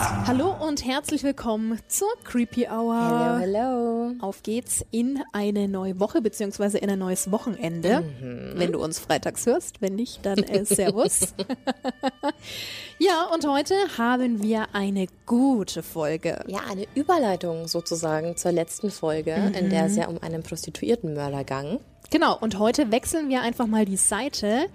Hallo und herzlich willkommen zur Creepy Hour. Hello, hello. Auf geht's in eine neue Woche beziehungsweise in ein neues Wochenende. Mhm. Wenn du uns freitags hörst, wenn nicht, dann äh, Servus. ja, und heute haben wir eine gute Folge. Ja, eine Überleitung sozusagen zur letzten Folge, in der es ja um einen Prostituiertenmörder ging. Genau, und heute wechseln wir einfach mal die Seite,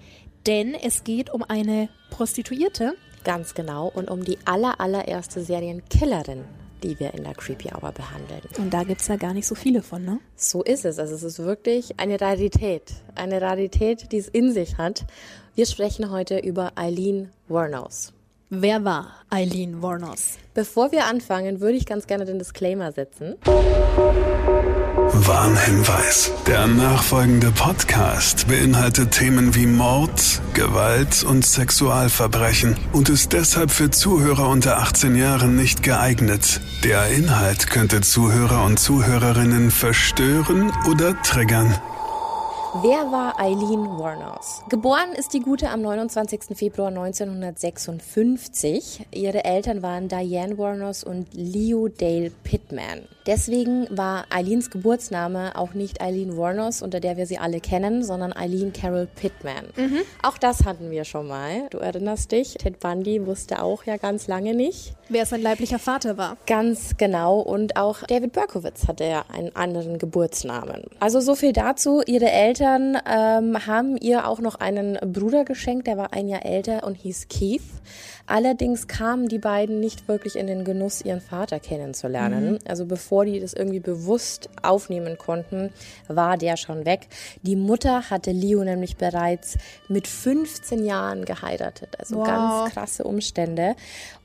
denn es geht um eine Prostituierte. Ganz genau. Und um die aller, allererste Serienkillerin, die wir in der Creepy Hour behandeln. Und da gibt's ja gar nicht so viele von, ne? So ist es. Also es ist wirklich eine Rarität. Eine Rarität, die es in sich hat. Wir sprechen heute über Eileen Wuornos. Wer war Eileen Warnos? Bevor wir anfangen, würde ich ganz gerne den Disclaimer setzen. Warnhinweis. Der nachfolgende Podcast beinhaltet Themen wie Mord, Gewalt und Sexualverbrechen und ist deshalb für Zuhörer unter 18 Jahren nicht geeignet. Der Inhalt könnte Zuhörer und Zuhörerinnen verstören oder triggern. Wer war Eileen Wuornos? Geboren ist die Gute am 29. Februar 1956. Ihre Eltern waren Diane Wuornos und Leo Dale Pittman. Deswegen war Eileens Geburtsname auch nicht Eileen Wuornos, unter der wir sie alle kennen, sondern Eileen Carol Pittman. Auch das hatten wir schon mal. Du erinnerst dich, Ted Bundy wusste auch ja ganz lange nicht. Wer sein leiblicher Vater war. Ganz genau. Und auch David Berkowitz hatte ja einen anderen Geburtsnamen. Also so viel dazu. Ihre Eltern ähm, haben ihr auch noch einen Bruder geschenkt, der war ein Jahr älter und hieß Keith. Allerdings kamen die beiden nicht wirklich in den Genuss, ihren Vater kennenzulernen. Also bevor die das irgendwie bewusst aufnehmen konnten, war der schon weg. Die Mutter hatte Leo nämlich bereits mit 15 Jahren geheiratet. Also Wow. ganz krasse Umstände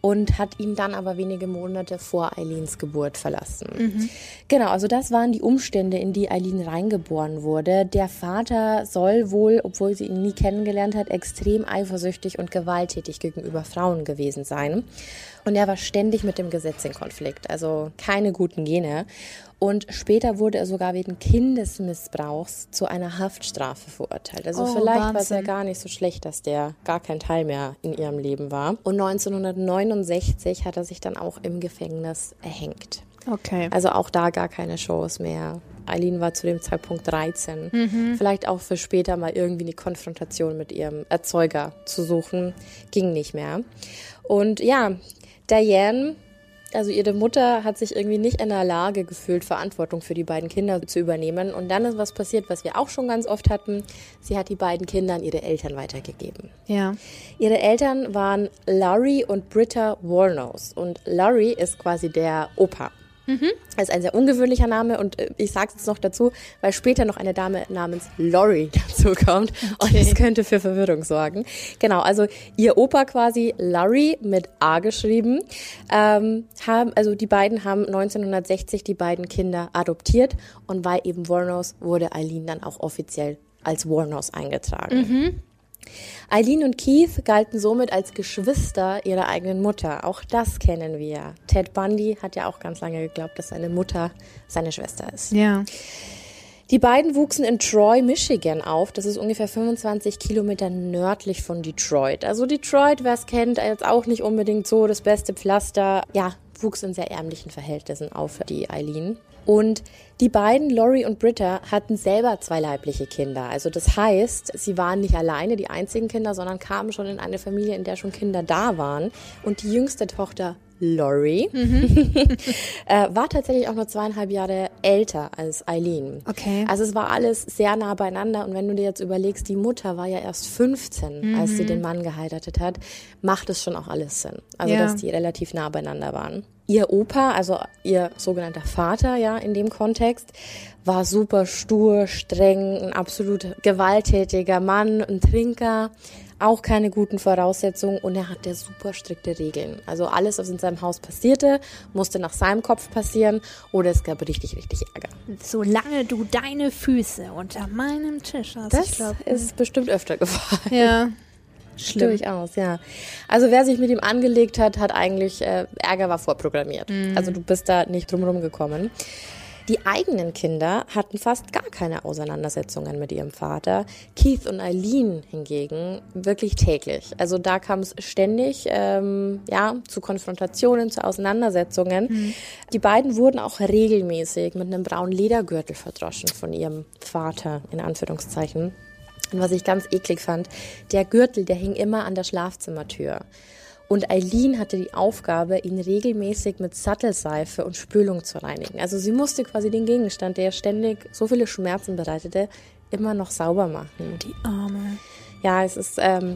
und hat ihn dann aber wenige Monate vor Eileens Geburt verlassen. Genau, also das waren die Umstände, in die Eileen reingeboren wurde. Der Vater soll wohl, obwohl sie ihn nie kennengelernt hat, extrem eifersüchtig und gewalttätig gegenüber Frauen gewesen sein. Und er war ständig mit dem Gesetz in Konflikt, also keine guten Gene. Und später wurde er sogar wegen Kindesmissbrauchs zu einer Haftstrafe verurteilt. Also Oh, vielleicht war es ja gar nicht so schlecht, dass der gar kein Teil mehr in ihrem Leben war. Und 1969 hat er sich dann auch im Gefängnis erhängt. Okay. Also auch da gar keine Shows mehr. Eileen war zu dem Zeitpunkt 13. Vielleicht auch für später mal irgendwie eine Konfrontation mit ihrem Erzeuger zu suchen, ging nicht mehr. Und ja, Diane, also ihre Mutter hat sich irgendwie nicht in der Lage gefühlt, Verantwortung für die beiden Kinder zu übernehmen. Und dann ist was passiert, was wir auch schon ganz oft hatten. Sie hat die beiden Kinder an ihre Eltern weitergegeben. Ja. Ihre Eltern waren Laurie und Britta Warnos. Und Laurie ist quasi der Opa. Das ist ein sehr ungewöhnlicher Name und äh, ich sage es jetzt noch dazu, weil später noch eine Dame namens Laurie dazu kommt und es könnte für Verwirrung sorgen. Genau, also ihr Opa quasi Laurie mit A geschrieben, ähm, haben, also die beiden haben 1960 die beiden Kinder adoptiert und weil eben Warnos wurde Eileen dann auch offiziell als Warnos eingetragen. Eileen und Keith galten somit als Geschwister ihrer eigenen Mutter. Auch das kennen wir. Ted Bundy hat ja auch ganz lange geglaubt, dass seine Mutter seine Schwester ist. Ja. Die beiden wuchsen in Troy, Michigan auf. Das ist ungefähr 25 Kilometer nördlich von Detroit. Also Detroit, wer es kennt, jetzt auch nicht unbedingt so das beste Pflaster. Ja, wuchs in sehr ärmlichen Verhältnissen auf, die Eileen. Und die beiden, Laurie und Britta, hatten selber zwei leibliche Kinder. Also das heißt, sie waren nicht alleine die einzigen Kinder, sondern kamen schon in eine Familie, in der schon Kinder da waren. Und die jüngste Tochter, Laurie, äh, war tatsächlich auch nur zweieinhalb Jahre älter als Eileen. Okay. Also es war alles sehr nah beieinander. Und wenn du dir jetzt überlegst, die Mutter war ja erst 15, als sie den Mann geheiratet hat, macht es schon auch alles Sinn. Also Ja. dass die relativ nah beieinander waren. Ihr Opa, also ihr sogenannter Vater, ja, in dem Kontext, war super stur, streng, ein absolut gewalttätiger Mann, ein Trinker, auch keine guten Voraussetzungen und er hatte super strikte Regeln. Also alles, was in seinem Haus passierte, musste nach seinem Kopf passieren oder es gab richtig, richtig Ärger. Solange du deine Füße unter meinem Tisch hast. Das glaub, ist bestimmt öfter gefallen. ja. Schlimm. Durchaus, ja. Also wer sich mit ihm angelegt hat, hat eigentlich, äh, Ärger war vorprogrammiert. Also du bist da nicht drumherum gekommen. Die eigenen Kinder hatten fast gar keine Auseinandersetzungen mit ihrem Vater. Keith und Eileen hingegen wirklich täglich. Also da kam es ständig ähm, ja, zu Konfrontationen, zu Auseinandersetzungen. Mhm. Die beiden wurden auch regelmäßig mit einem braunen Ledergürtel verdroschen von ihrem Vater, in Anführungszeichen. Und was ich ganz eklig fand, der Gürtel, der hing immer an der Schlafzimmertür. Und Eileen hatte die Aufgabe, ihn regelmäßig mit Sattelseife und Spülung zu reinigen. Also sie musste quasi den Gegenstand, der ständig so viele Schmerzen bereitete, immer noch sauber machen. Die Arme. Ja, es ist ähm,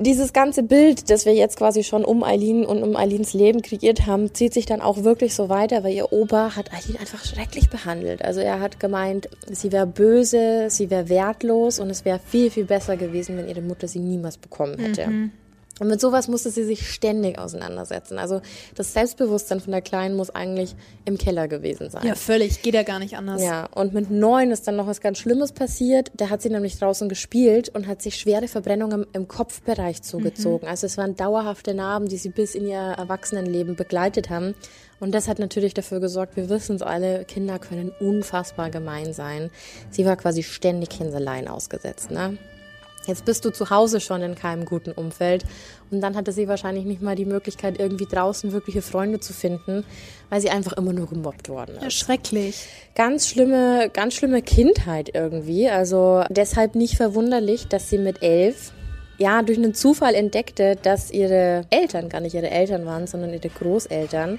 dieses ganze Bild, das wir jetzt quasi schon um Eileen und um Eileens Leben kreiert haben, zieht sich dann auch wirklich so weiter, weil ihr Opa hat Eileen einfach schrecklich behandelt. Also er hat gemeint, sie wäre böse, sie wäre wertlos und es wäre viel, viel besser gewesen, wenn ihre Mutter sie niemals bekommen hätte. Mhm. Und mit sowas musste sie sich ständig auseinandersetzen. Also das Selbstbewusstsein von der Kleinen muss eigentlich im Keller gewesen sein. Ja, völlig. Geht ja gar nicht anders. Ja, und mit neun ist dann noch was ganz Schlimmes passiert. Da hat sie nämlich draußen gespielt und hat sich schwere Verbrennungen im Kopfbereich zugezogen. Mhm. Also es waren dauerhafte Narben, die sie bis in ihr Erwachsenenleben begleitet haben. Und das hat natürlich dafür gesorgt, wir wissen es alle, Kinder können unfassbar gemein sein. Sie war quasi ständig Hinseleien ausgesetzt, ne? Jetzt bist du zu Hause schon in keinem guten Umfeld und dann hatte sie wahrscheinlich nicht mal die Möglichkeit, irgendwie draußen wirkliche Freunde zu finden, weil sie einfach immer nur gemobbt worden ist. Ja, schrecklich. Ganz schlimme, ganz schlimme Kindheit irgendwie. Also deshalb nicht verwunderlich, dass sie mit elf ja, durch einen Zufall entdeckte, dass ihre Eltern gar nicht ihre Eltern waren, sondern ihre Großeltern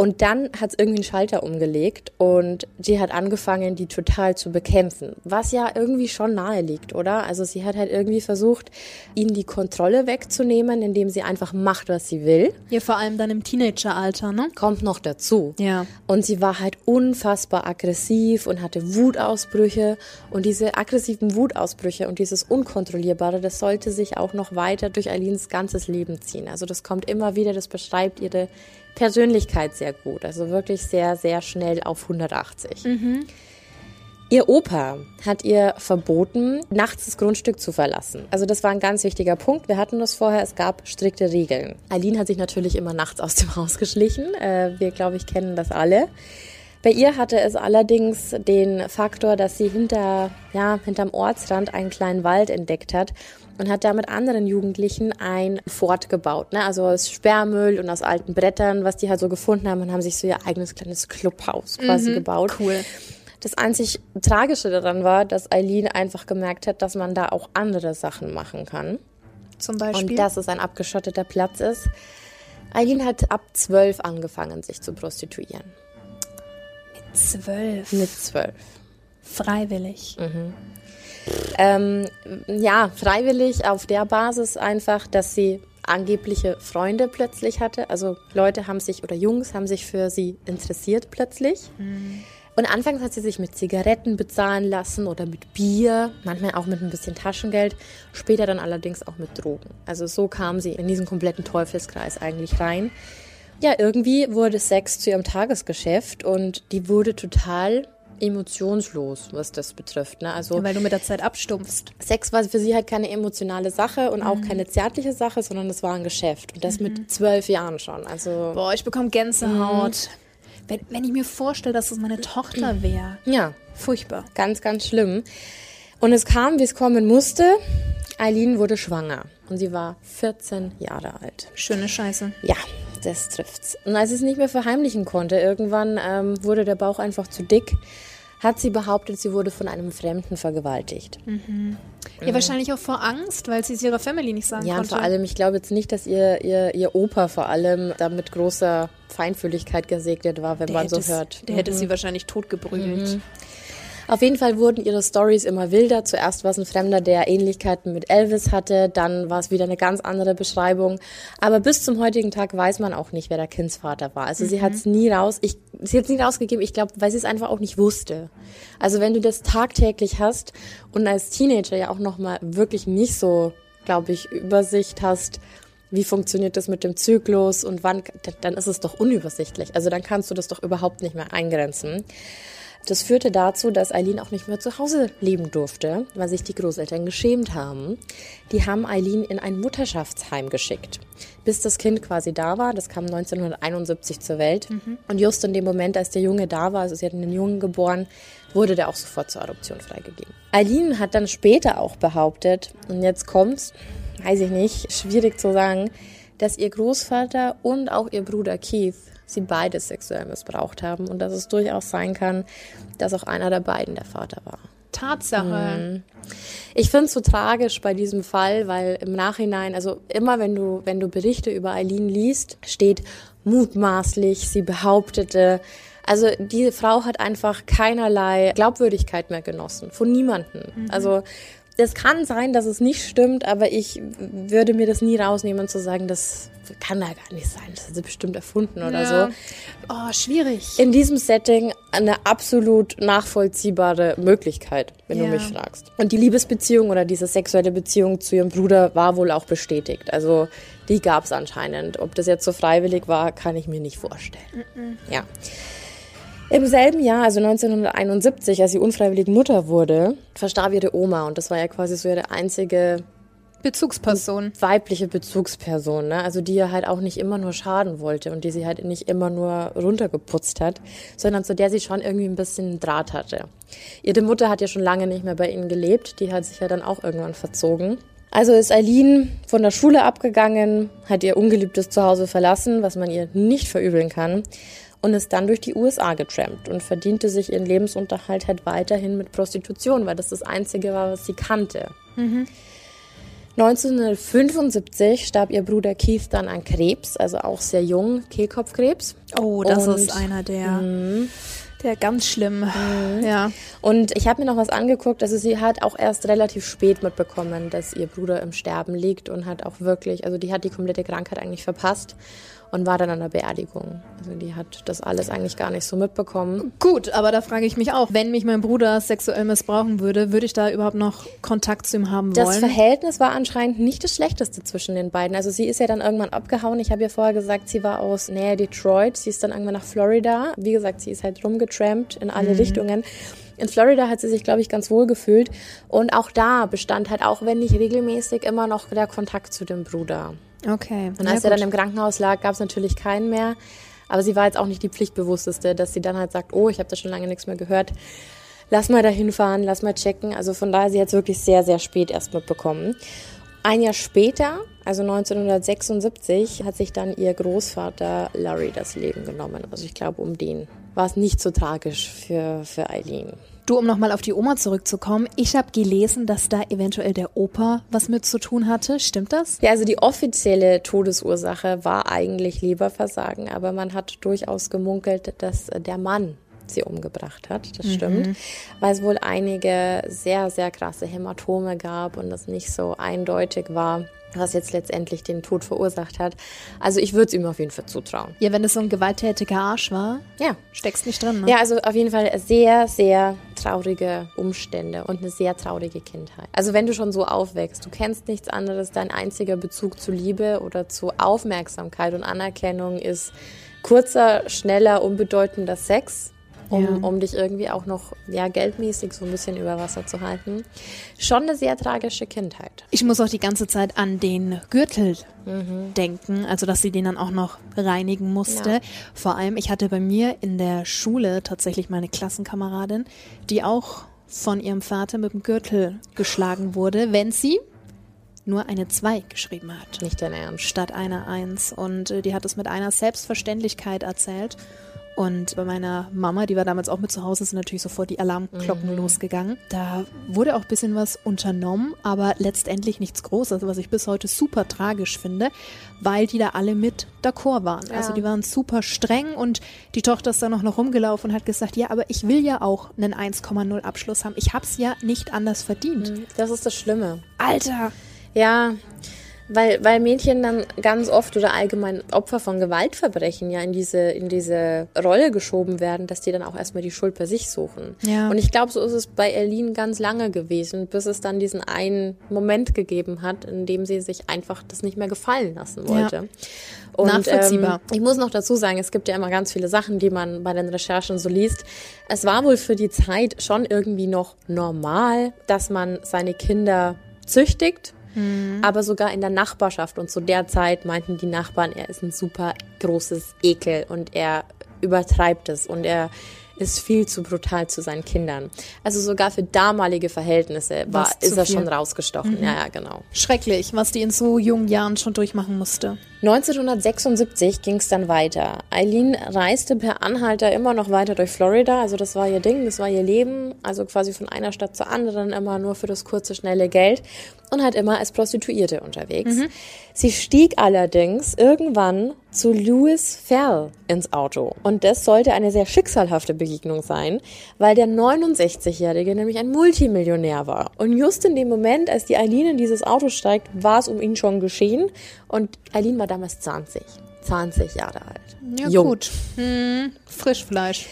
und dann hat es irgendwie einen Schalter umgelegt und sie hat angefangen, die total zu bekämpfen. Was ja irgendwie schon nahe liegt, oder? Also sie hat halt irgendwie versucht, ihnen die Kontrolle wegzunehmen, indem sie einfach macht, was sie will. Ja, vor allem dann im Teenageralter, ne? Kommt noch dazu. Ja. Und sie war halt unfassbar aggressiv und hatte Wutausbrüche. Und diese aggressiven Wutausbrüche und dieses Unkontrollierbare, das sollte sich auch noch weiter durch Alins ganzes Leben ziehen. Also das kommt immer wieder, das beschreibt ihre Persönlichkeit sehr gut. Also wirklich sehr, sehr schnell auf 180. Mhm. Ihr Opa hat ihr verboten, nachts das Grundstück zu verlassen. Also das war ein ganz wichtiger Punkt. Wir hatten das vorher, es gab strikte Regeln. Aline hat sich natürlich immer nachts aus dem Haus geschlichen. Äh, wir, glaube ich, kennen das alle. Bei ihr hatte es allerdings den Faktor, dass sie hinter, ja, hinterm Ortsrand einen kleinen Wald entdeckt hat und hat da mit anderen Jugendlichen ein Fort gebaut. Ne? Also aus Sperrmüll und aus alten Brettern, was die halt so gefunden haben und haben sich so ihr eigenes kleines Clubhaus quasi mhm, gebaut. Cool. Das einzig Tragische daran war, dass Eileen einfach gemerkt hat, dass man da auch andere Sachen machen kann. Zum Beispiel? Und dass es ein abgeschotteter Platz ist. Eileen hat ab zwölf angefangen, sich zu prostituieren. Mit zwölf? Mit zwölf. Freiwillig. Mhm. Ähm, ja, freiwillig auf der Basis einfach, dass sie angebliche Freunde plötzlich hatte. Also Leute haben sich oder Jungs haben sich für sie interessiert plötzlich. Mhm. Und anfangs hat sie sich mit Zigaretten bezahlen lassen oder mit Bier, manchmal auch mit ein bisschen Taschengeld, später dann allerdings auch mit Drogen. Also so kam sie in diesen kompletten Teufelskreis eigentlich rein. Ja, irgendwie wurde Sex zu ihrem Tagesgeschäft und die wurde total emotionslos, was das betrifft. Ne? Also, Weil du mit der Zeit abstumpfst. Sex war für sie halt keine emotionale Sache und mhm. auch keine zärtliche Sache, sondern es war ein Geschäft. Und das mhm. mit zwölf Jahren schon. Also, Boah, ich bekomme Gänsehaut. Mhm. Wenn, wenn ich mir vorstelle, dass es meine Tochter wäre. Ja. Furchtbar. Ganz, ganz schlimm. Und es kam, wie es kommen musste. Eileen wurde schwanger und sie war 14 Jahre alt. Schöne Scheiße. Ja, das trifft's. Und als es nicht mehr verheimlichen konnte, irgendwann ähm, wurde der Bauch einfach zu dick hat sie behauptet, sie wurde von einem Fremden vergewaltigt. Mhm. Ja, mhm. wahrscheinlich auch vor Angst, weil sie es ihrer Family nicht sagen ja, konnte. Ja, vor allem, ich glaube jetzt nicht, dass ihr, ihr, ihr Opa vor allem da mit großer Feinfühligkeit gesegnet war, wenn der man so hört. Der mhm. hätte sie wahrscheinlich totgeprügelt. Auf jeden Fall wurden ihre Stories immer wilder. Zuerst war es ein Fremder, der Ähnlichkeiten mit Elvis hatte, dann war es wieder eine ganz andere Beschreibung. Aber bis zum heutigen Tag weiß man auch nicht, wer der Kindsvater war. Also mhm. sie hat es nie raus, ich, sie hat es nie rausgegeben, ich glaube, weil sie es einfach auch nicht wusste. Also wenn du das tagtäglich hast und als Teenager ja auch nochmal wirklich nicht so, glaube ich, Übersicht hast, wie funktioniert das mit dem Zyklus und wann, dann ist es doch unübersichtlich. Also dann kannst du das doch überhaupt nicht mehr eingrenzen. Das führte dazu, dass Eileen auch nicht mehr zu Hause leben durfte, weil sich die Großeltern geschämt haben. Die haben Eileen in ein Mutterschaftsheim geschickt, bis das Kind quasi da war. Das kam 1971 zur Welt. Mhm. Und just in dem Moment, als der Junge da war, also sie hatten einen Jungen geboren, wurde der auch sofort zur Adoption freigegeben. Eileen hat dann später auch behauptet, und jetzt kommt's, weiß ich nicht, schwierig zu sagen, dass ihr Großvater und auch ihr Bruder Keith sie beide sexuell missbraucht haben und dass es durchaus sein kann, dass auch einer der beiden der Vater war. Tatsache. Mhm. Ich finde es so tragisch bei diesem Fall, weil im Nachhinein, also immer wenn du, wenn du Berichte über Eileen liest, steht mutmaßlich, sie behauptete, also diese Frau hat einfach keinerlei Glaubwürdigkeit mehr genossen, von niemandem. Mhm. Also das kann sein, dass es nicht stimmt, aber ich würde mir das nie rausnehmen zu sagen, das kann da gar nicht sein. Das hat sie bestimmt erfunden oder ja. so. Oh, schwierig. In diesem Setting eine absolut nachvollziehbare Möglichkeit, wenn ja. du mich fragst. Und die Liebesbeziehung oder diese sexuelle Beziehung zu ihrem Bruder war wohl auch bestätigt. Also die gab es anscheinend. Ob das jetzt so freiwillig war, kann ich mir nicht vorstellen. Mhm. Ja. Im selben Jahr, also 1971, als sie unfreiwillig Mutter wurde, verstarb ihre Oma und das war ja quasi so ihre einzige Bezugsperson. Weibliche Bezugsperson, ne? Also die ihr halt auch nicht immer nur schaden wollte und die sie halt nicht immer nur runtergeputzt hat, sondern zu der sie schon irgendwie ein bisschen Draht hatte. Ihre Mutter hat ja schon lange nicht mehr bei ihnen gelebt, die hat sich ja dann auch irgendwann verzogen. Also ist Eileen von der Schule abgegangen, hat ihr ungeliebtes Zuhause verlassen, was man ihr nicht verübeln kann und ist dann durch die USA getrampt und verdiente sich ihren Lebensunterhalt halt weiterhin mit Prostitution, weil das das Einzige war, was sie kannte. Mhm. 1975 starb ihr Bruder Keith dann an Krebs, also auch sehr jung, Kehlkopfkrebs. Oh, das und, ist einer der, mh, der ganz schlimm. Mh. Ja. Und ich habe mir noch was angeguckt, also sie hat auch erst relativ spät mitbekommen, dass ihr Bruder im Sterben liegt und hat auch wirklich, also die hat die komplette Krankheit eigentlich verpasst und war dann an der Beerdigung. Also die hat das alles eigentlich gar nicht so mitbekommen. Gut, aber da frage ich mich auch, wenn mich mein Bruder sexuell missbrauchen würde, würde ich da überhaupt noch Kontakt zu ihm haben wollen? Das Verhältnis war anscheinend nicht das schlechteste zwischen den beiden. Also sie ist ja dann irgendwann abgehauen. Ich habe ja vorher gesagt, sie war aus Nähe Detroit. Sie ist dann irgendwann nach Florida. Wie gesagt, sie ist halt rumgetrampt in alle mhm. Richtungen. In Florida hat sie sich, glaube ich, ganz wohl gefühlt. Und auch da bestand halt, auch wenn nicht regelmäßig, immer noch der Kontakt zu dem Bruder. Okay. Und als er dann im Krankenhaus lag, gab es natürlich keinen mehr. Aber sie war jetzt auch nicht die Pflichtbewussteste, dass sie dann halt sagt, oh, ich habe da schon lange nichts mehr gehört. Lass mal dahin fahren, lass mal checken. Also von daher, sie hat es wirklich sehr, sehr spät erst mitbekommen. Ein Jahr später, also 1976, hat sich dann ihr Großvater Larry das Leben genommen. Also ich glaube, um den war es nicht so tragisch für, für Eileen. Du, um nochmal auf die Oma zurückzukommen, ich habe gelesen, dass da eventuell der Opa was mit zu tun hatte. Stimmt das? Ja, also die offizielle Todesursache war eigentlich Leberversagen, aber man hat durchaus gemunkelt, dass der Mann sie umgebracht hat. Das mhm. stimmt. Weil es wohl einige sehr, sehr krasse Hämatome gab und das nicht so eindeutig war was jetzt letztendlich den Tod verursacht hat. Also ich würde es ihm auf jeden Fall zutrauen. Ja, wenn es so ein gewalttätiger Arsch war, ja. steckst nicht drin. Ne? Ja, also auf jeden Fall sehr, sehr traurige Umstände und eine sehr traurige Kindheit. Also wenn du schon so aufwächst, du kennst nichts anderes, dein einziger Bezug zu Liebe oder zu Aufmerksamkeit und Anerkennung ist kurzer, schneller, unbedeutender Sex um, ja. um dich irgendwie auch noch ja, geldmäßig so ein bisschen über Wasser zu halten. Schon eine sehr tragische Kindheit. Ich muss auch die ganze Zeit an den Gürtel mhm. denken, also dass sie den dann auch noch reinigen musste. Ja. Vor allem, ich hatte bei mir in der Schule tatsächlich meine Klassenkameradin, die auch von ihrem Vater mit dem Gürtel geschlagen wurde, wenn sie nur eine 2 geschrieben hat. Nicht dein Ernst. Statt einer 1. Und äh, die hat es mit einer Selbstverständlichkeit erzählt. Und bei meiner Mama, die war damals auch mit zu Hause, sind natürlich sofort die Alarmglocken mhm. losgegangen. Da wurde auch ein bisschen was unternommen, aber letztendlich nichts Großes, was ich bis heute super tragisch finde, weil die da alle mit d'accord waren. Ja. Also die waren super streng und die Tochter ist dann noch, noch rumgelaufen und hat gesagt, ja, aber ich will ja auch einen 1,0 Abschluss haben. Ich hab's ja nicht anders verdient. Mhm. Das ist das Schlimme. Alter! Ja, weil, weil Mädchen dann ganz oft oder allgemein Opfer von Gewaltverbrechen ja in diese, in diese Rolle geschoben werden, dass die dann auch erstmal die Schuld bei sich suchen. Ja. Und ich glaube, so ist es bei Erlin ganz lange gewesen, bis es dann diesen einen Moment gegeben hat, in dem sie sich einfach das nicht mehr gefallen lassen wollte. Ja. Und, Nachvollziehbar. Ähm, ich muss noch dazu sagen, es gibt ja immer ganz viele Sachen, die man bei den Recherchen so liest. Es war wohl für die Zeit schon irgendwie noch normal, dass man seine Kinder züchtigt. Aber sogar in der Nachbarschaft und zu der Zeit meinten die Nachbarn, er ist ein super großes Ekel und er übertreibt es und er ist viel zu brutal zu seinen Kindern. Also sogar für damalige Verhältnisse war, ist er viel. schon rausgestochen. Ja, ja, genau. Schrecklich, was die in so jungen Jahren schon durchmachen musste. 1976 ging es dann weiter. Eileen reiste per Anhalter immer noch weiter durch Florida. Also das war ihr Ding, das war ihr Leben. Also quasi von einer Stadt zur anderen immer nur für das kurze, schnelle Geld. Und halt immer als Prostituierte unterwegs. Sie stieg allerdings irgendwann zu Louis Fell ins Auto. Und das sollte eine sehr schicksalhafte Begegnung sein, weil der 69-Jährige nämlich ein Multimillionär war. Und just in dem Moment, als die Eileen in dieses Auto steigt, war es um ihn schon geschehen. Und Eileen war damals 20. 20 Jahre alt. Ja, Jung. gut. Hm, Frischfleisch.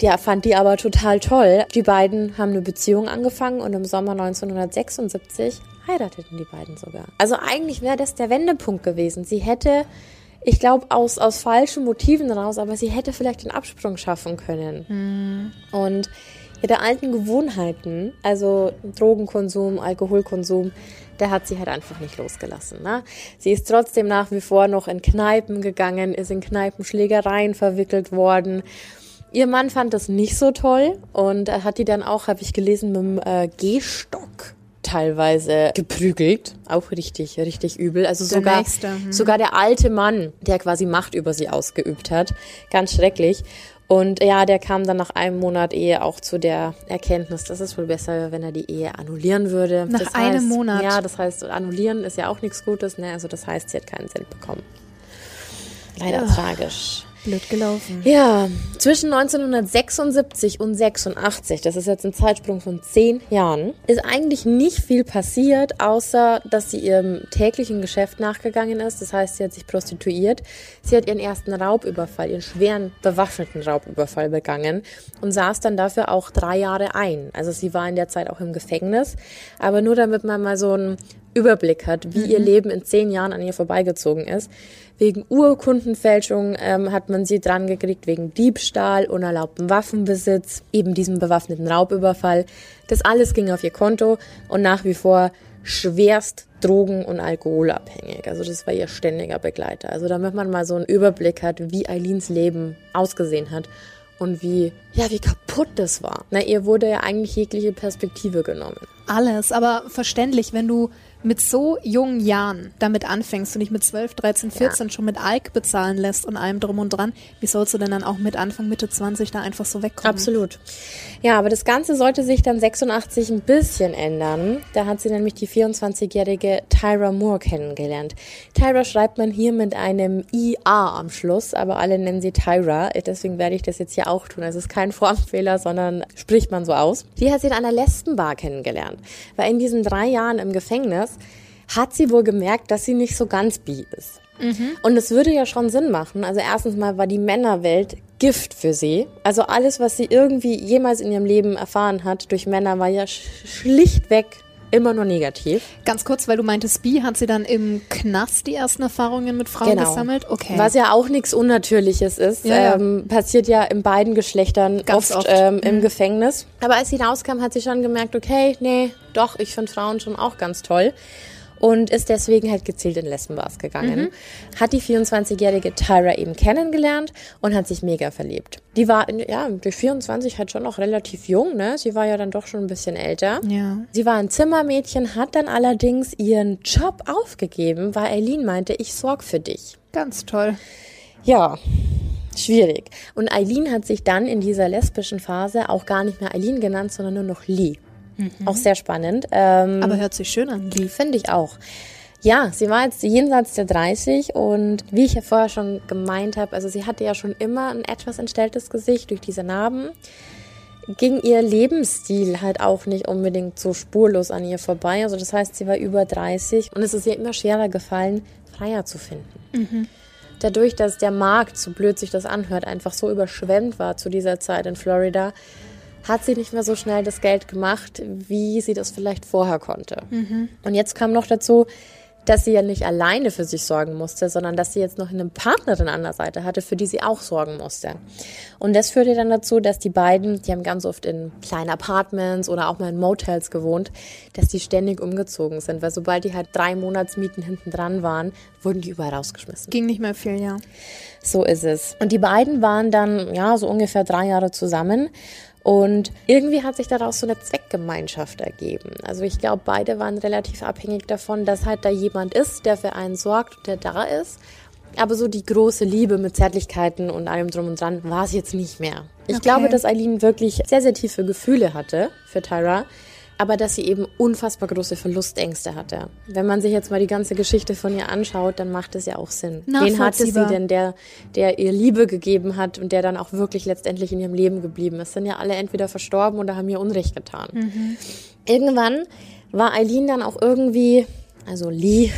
Der fand die aber total toll. Die beiden haben eine Beziehung angefangen und im Sommer 1976 heirateten die beiden sogar. Also eigentlich wäre das der Wendepunkt gewesen. Sie hätte, ich glaube, aus, aus falschen Motiven raus, aber sie hätte vielleicht den Absprung schaffen können. Und ihre alten Gewohnheiten, also Drogenkonsum, Alkoholkonsum, der hat sie halt einfach nicht losgelassen. Ne? Sie ist trotzdem nach wie vor noch in Kneipen gegangen, ist in Kneipenschlägereien verwickelt worden. Ihr Mann fand das nicht so toll und er hat die dann auch, habe ich gelesen, mit dem äh, Gehstock teilweise geprügelt. Auch richtig, richtig übel. Also Der sogar, Nächste, hm. sogar der alte Mann, der quasi Macht über sie ausgeübt hat. Ganz schrecklich. Und ja, der kam dann nach einem Monat Ehe auch zu der Erkenntnis, dass es wohl besser wäre, wenn er die Ehe annullieren würde. Nach das einem heißt, Monat? Ja, das heißt, annullieren ist ja auch nichts Gutes. Ne? Also das heißt, sie hat keinen Cent bekommen. Leider tragisch. Blöd gelaufen. Ja, zwischen 1976 und 86, das ist jetzt ein Zeitsprung von zehn Jahren, ist eigentlich nicht viel passiert, außer dass sie ihrem täglichen Geschäft nachgegangen ist. Das heißt, sie hat sich prostituiert. Sie hat ihren ersten Raubüberfall, ihren schweren bewaffneten Raubüberfall begangen und saß dann dafür auch drei Jahre ein. Also sie war in der Zeit auch im Gefängnis. Aber nur damit man mal so einen Überblick hat, wie ihr Leben in zehn Jahren an ihr vorbeigezogen ist. Wegen Urkundenfälschung ähm, hat man sie dran gekriegt, wegen Diebstahl, unerlaubten Waffenbesitz, eben diesem bewaffneten Raubüberfall. Das alles ging auf ihr Konto und nach wie vor schwerst drogen- und alkoholabhängig. Also das war ihr ständiger Begleiter. Also damit man mal so einen Überblick hat, wie Eileens Leben ausgesehen hat und wie, ja, wie kaputt das war. Na, ihr wurde ja eigentlich jegliche Perspektive genommen. Alles, aber verständlich, wenn du mit so jungen Jahren damit anfängst und dich mit 12, 13, 14 schon mit Alk bezahlen lässt und allem drum und dran, wie sollst du denn dann auch mit Anfang, Mitte 20 da einfach so wegkommen? Absolut. Ja, aber das Ganze sollte sich dann 86 ein bisschen ändern. Da hat sie nämlich die 24-jährige Tyra Moore kennengelernt. Tyra schreibt man hier mit einem IA am Schluss, aber alle nennen sie Tyra. Deswegen werde ich das jetzt hier auch tun. Also es ist kein Formfehler, sondern spricht man so aus. Die hat sie in einer Lesbenbar kennengelernt. Weil in diesen drei Jahren im Gefängnis hat sie wohl gemerkt, dass sie nicht so ganz bi ist. Und es würde ja schon Sinn machen. Also erstens mal war die Männerwelt Gift für sie. Also alles, was sie irgendwie jemals in ihrem Leben erfahren hat durch Männer, war ja sch schlichtweg immer nur negativ. Ganz kurz, weil du meintest, Bi, hat sie dann im Knast die ersten Erfahrungen mit Frauen gesammelt? Okay. Was ja auch nichts Unnatürliches ist. Ja, ja. Ähm, passiert ja in beiden Geschlechtern Ganz oft, oft. Ähm, im Mhm. Gefängnis. Aber als sie rauskam, hat sie schon gemerkt, okay, nee, doch, ich finde Frauen schon auch ganz toll. Und ist deswegen halt gezielt in Lesbenbars gegangen. Mhm. Hat die 24-jährige Tyra eben kennengelernt und hat sich mega verliebt. Die war, ja, durch 24 halt schon noch relativ jung, ne? Sie war ja dann doch schon ein bisschen älter. Ja. Sie war ein Zimmermädchen, hat dann allerdings ihren Job aufgegeben, weil Eileen meinte, ich sorg für dich. Ganz toll. Ja, schwierig. Und Eileen hat sich dann in dieser lesbischen Phase auch gar nicht mehr Eileen genannt, sondern nur noch Lee. Auch sehr spannend. Ähm, Aber hört sich schön an, Lee. Finde ich auch. Ja, sie war jetzt jenseits der 30 und wie ich ja vorher schon gemeint habe, also sie hatte ja schon immer ein etwas entstelltes Gesicht durch diese Narben. ging ihr Lebensstil halt auch nicht unbedingt so spurlos an ihr vorbei. Also das heißt, sie war über 30 und es ist ihr immer schwerer gefallen, Freier zu finden. Mhm. Dadurch, dass der Markt, so blöd sich das anhört, einfach so überschwemmt war zu dieser Zeit in Florida, hat sie nicht mehr so schnell das Geld gemacht, wie sie das vielleicht vorher konnte. Mhm. Und jetzt kam noch dazu, dass sie ja nicht alleine für sich sorgen musste, sondern dass sie jetzt noch eine Partnerin an der Seite hatte, für die sie auch sorgen musste. Und das führte dann dazu, dass die beiden, die haben ganz oft in kleinen Apartments oder auch mal in Motels gewohnt, dass die ständig umgezogen sind, weil sobald die halt drei Monatsmieten hinten dran waren, wurden die überall rausgeschmissen. Ging nicht mehr viel, ja. So ist es. Und die beiden waren dann, ja, so ungefähr drei Jahre zusammen. Und irgendwie hat sich daraus so eine Zweckgemeinschaft ergeben. Also ich glaube, beide waren relativ abhängig davon, dass halt da jemand ist, der für einen sorgt und der da ist. Aber so die große Liebe mit Zärtlichkeiten und allem drum und dran war es jetzt nicht mehr. Ich okay. glaube, dass Eileen wirklich sehr, sehr tiefe Gefühle hatte für Tyra aber dass sie eben unfassbar große Verlustängste hatte. Wenn man sich jetzt mal die ganze Geschichte von ihr anschaut, dann macht es ja auch Sinn. Wen hatte sie denn, der, der ihr Liebe gegeben hat und der dann auch wirklich letztendlich in ihrem Leben geblieben ist? Sind ja alle entweder verstorben oder haben ihr Unrecht getan. Mhm. Irgendwann war Eileen dann auch irgendwie, also Lee,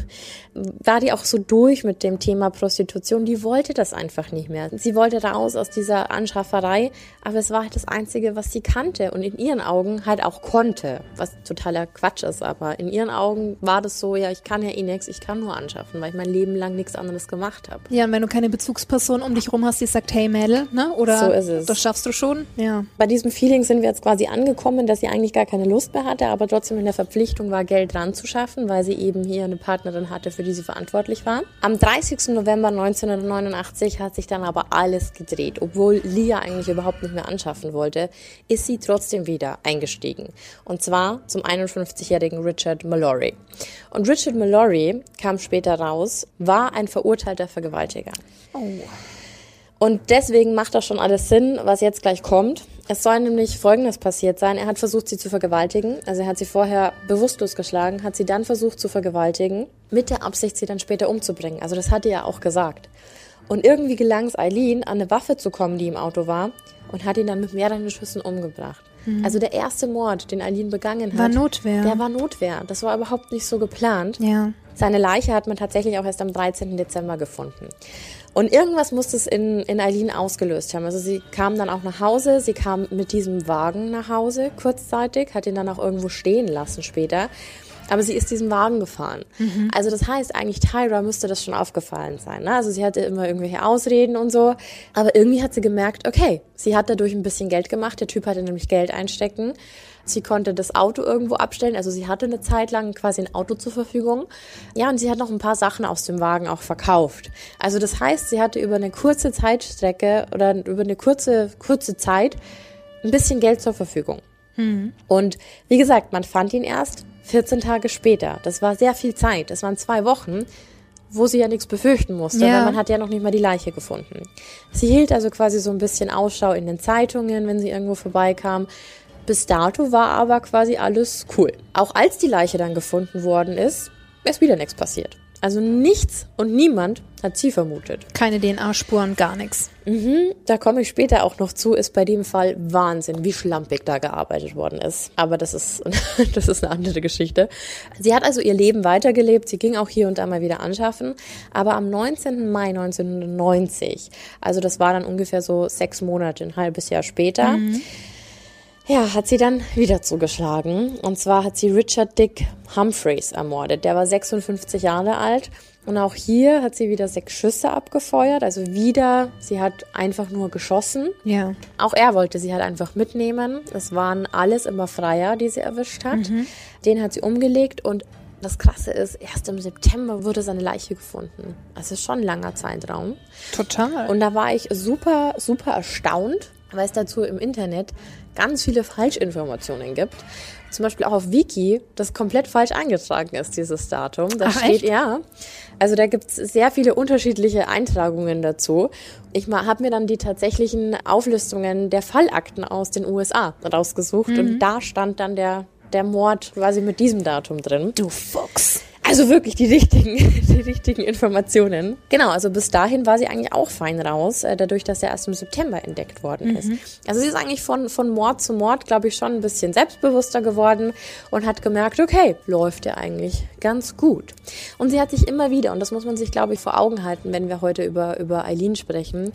war die auch so durch mit dem Thema Prostitution. Die wollte das einfach nicht mehr. Sie wollte raus aus dieser Anschafferei, aber es war halt das Einzige, was sie kannte und in ihren Augen halt auch konnte, was totaler Quatsch ist. Aber in ihren Augen war das so, ja, ich kann ja eh nichts, ich kann nur anschaffen, weil ich mein Leben lang nichts anderes gemacht habe. Ja, und wenn du keine Bezugsperson um dich rum hast, die sagt, hey Mädel, ne? Oder so ist es. das schaffst du schon. Ja. Bei diesem Feeling sind wir jetzt quasi angekommen, dass sie eigentlich gar keine Lust mehr hatte, aber trotzdem in der Verpflichtung war, Geld ranzuschaffen, weil sie eben hier eine Partnerin hatte, für die sie verantwortlich war. Am 30. November 1989 hat sich dann aber alles gedreht. Obwohl Lia eigentlich überhaupt nicht mehr anschaffen wollte, ist sie trotzdem wieder eingestiegen. Und zwar zum 51-jährigen Richard Mallory. Und Richard Mallory kam später raus, war ein verurteilter Vergewaltiger. Oh. Und deswegen macht das schon alles Sinn, was jetzt gleich kommt. Es soll nämlich Folgendes passiert sein. Er hat versucht, sie zu vergewaltigen. Also er hat sie vorher bewusstlos geschlagen, hat sie dann versucht zu vergewaltigen, mit der Absicht, sie dann später umzubringen. Also das hat er ja auch gesagt. Und irgendwie gelang es Eileen, an eine Waffe zu kommen, die im Auto war, und hat ihn dann mit mehreren Schüssen umgebracht. Mhm. Also der erste Mord, den Eileen begangen hat, war Notwehr. Der war Notwehr. Das war überhaupt nicht so geplant. Ja. Seine Leiche hat man tatsächlich auch erst am 13. Dezember gefunden. Und irgendwas musste es in, in Eileen ausgelöst haben. Also sie kam dann auch nach Hause, sie kam mit diesem Wagen nach Hause kurzzeitig, hat ihn dann auch irgendwo stehen lassen später. Aber sie ist diesen Wagen gefahren. Mhm. Also das heißt, eigentlich Tyra müsste das schon aufgefallen sein. Ne? Also sie hatte immer irgendwelche Ausreden und so. Aber irgendwie hat sie gemerkt, okay, sie hat dadurch ein bisschen Geld gemacht. Der Typ hatte nämlich Geld einstecken. Sie konnte das Auto irgendwo abstellen. Also sie hatte eine Zeit lang quasi ein Auto zur Verfügung. Ja, und sie hat noch ein paar Sachen aus dem Wagen auch verkauft. Also das heißt, sie hatte über eine kurze Zeitstrecke oder über eine kurze, kurze Zeit ein bisschen Geld zur Verfügung. Mhm. Und wie gesagt, man fand ihn erst 14 Tage später. Das war sehr viel Zeit. Das waren zwei Wochen wo sie ja nichts befürchten musste, ja. weil man hat ja noch nicht mal die Leiche gefunden. Sie hielt also quasi so ein bisschen Ausschau in den Zeitungen, wenn sie irgendwo vorbeikam. Bis dato war aber quasi alles cool. Auch als die Leiche dann gefunden worden ist, ist wieder nichts passiert. Also nichts und niemand hat sie vermutet. Keine DNA-Spuren, gar nichts. Mhm, da komme ich später auch noch zu, ist bei dem Fall Wahnsinn, wie schlampig da gearbeitet worden ist. Aber das ist, das ist eine andere Geschichte. Sie hat also ihr Leben weitergelebt, sie ging auch hier und da mal wieder anschaffen. Aber am 19. Mai 1990, also das war dann ungefähr so sechs Monate, ein halbes Jahr später, mhm ja, hat sie dann wieder zugeschlagen. Und zwar hat sie Richard Dick Humphreys ermordet. Der war 56 Jahre alt. Und auch hier hat sie wieder sechs Schüsse abgefeuert. Also wieder, sie hat einfach nur geschossen. Ja. Auch er wollte sie halt einfach mitnehmen. Es waren alles immer Freier, die sie erwischt hat. Mhm. Den hat sie umgelegt und das Krasse ist, erst im September wurde seine Leiche gefunden. Das ist schon ein langer Zeitraum. Total. Und da war ich super, super erstaunt, weil es dazu im Internet ganz viele Falschinformationen gibt. Zum Beispiel auch auf Wiki, das komplett falsch eingetragen ist, dieses Datum. Da Ach, steht, echt? ja. Also da gibt es sehr viele unterschiedliche Eintragungen dazu. Ich habe mir dann die tatsächlichen Auflistungen der Fallakten aus den USA rausgesucht mhm. und da stand dann der, der Mord quasi mit diesem Datum drin. Du Fuchs. Also wirklich die richtigen, die richtigen Informationen. Genau, also bis dahin war sie eigentlich auch fein raus, äh, dadurch, dass er erst im September entdeckt worden ist. Mhm. Also sie ist eigentlich von, von Mord zu Mord, glaube ich, schon ein bisschen selbstbewusster geworden und hat gemerkt, okay, läuft ja eigentlich ganz gut. Und sie hat sich immer wieder, und das muss man sich, glaube ich, vor Augen halten, wenn wir heute über, über Eileen sprechen,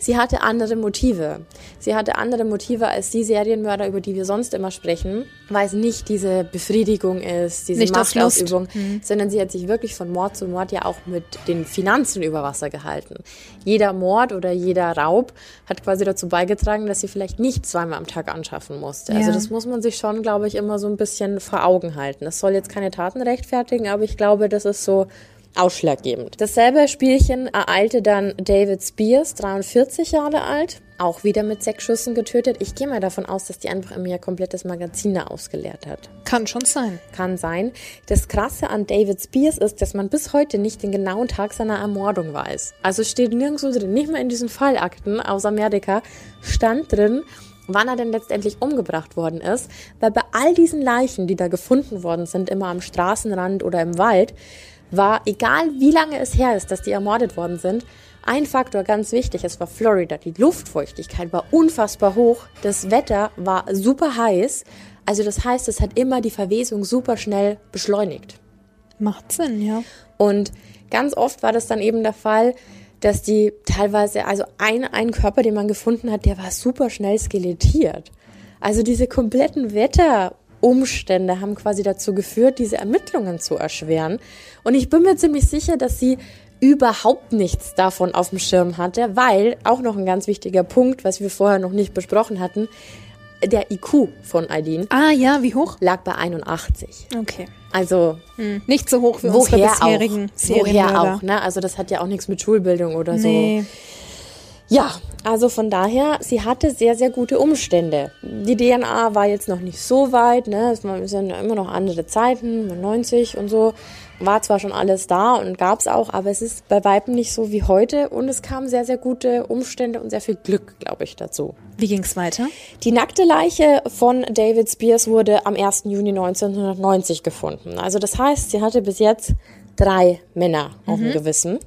sie hatte andere Motive. Sie hatte andere Motive als die Serienmörder, über die wir sonst immer sprechen, weil es nicht diese Befriedigung ist, diese nicht Machtausübung, mhm. sondern sie hat sich wirklich von Mord zu Mord ja auch mit den Finanzen über Wasser gehalten. Jeder Mord oder jeder Raub hat quasi dazu beigetragen, dass sie vielleicht nicht zweimal am Tag anschaffen musste. Also ja. Also das muss man sich schon, glaube ich, immer so ein bisschen vor Augen halten. Das soll jetzt keine Taten rechtfertigen, aber ich glaube, das ist so ausschlaggebend. Dasselbe Spielchen ereilte dann David Spears, 43 Jahre alt, auch wieder mit sechs Schüssen getötet. Ich gehe mal davon aus, dass die einfach immer ihr komplettes Magazin da ausgeleert hat. Kann schon sein. Kann sein. Das Krasse an David Spears ist, dass man bis heute nicht den genauen Tag seiner Ermordung weiß. Also steht nirgendwo drin, nicht mal in diesen Fallakten aus Amerika, stand drin, wann er denn letztendlich umgebracht worden ist, weil bei all diesen Leichen, die da gefunden worden sind, immer am Straßenrand oder im Wald, war, egal wie lange es her ist, dass die ermordet worden sind, ein Faktor ganz wichtig, es war Florida. Die Luftfeuchtigkeit war unfassbar hoch, das Wetter war super heiß, also das heißt, es hat immer die Verwesung super schnell beschleunigt. Macht Sinn, ja. Und ganz oft war das dann eben der Fall, dass die teilweise, also ein, ein Körper, den man gefunden hat, der war super schnell skelettiert. Also diese kompletten Wetter- Umstände haben quasi dazu geführt, diese Ermittlungen zu erschweren. Und ich bin mir ziemlich sicher, dass sie überhaupt nichts davon auf dem Schirm hatte, weil auch noch ein ganz wichtiger Punkt, was wir vorher noch nicht besprochen hatten, der IQ von Aidin. Ah ja, wie hoch? Lag bei 81. Okay. Also hm. nicht so hoch wie woher unsere bisherigen auch. Woher auch, ne? Also das hat ja auch nichts mit Schulbildung oder nee. so ja, also von daher, sie hatte sehr, sehr gute Umstände. Die DNA war jetzt noch nicht so weit, ne? Es sind immer noch andere Zeiten, 90 und so. War zwar schon alles da und gab's auch, aber es ist bei Weitem nicht so wie heute und es kamen sehr, sehr gute Umstände und sehr viel Glück, glaube ich, dazu. Wie ging's weiter? Die nackte Leiche von David Spears wurde am 1. Juni 1990 gefunden. Also das heißt, sie hatte bis jetzt drei Männer auf dem mhm. Gewissen.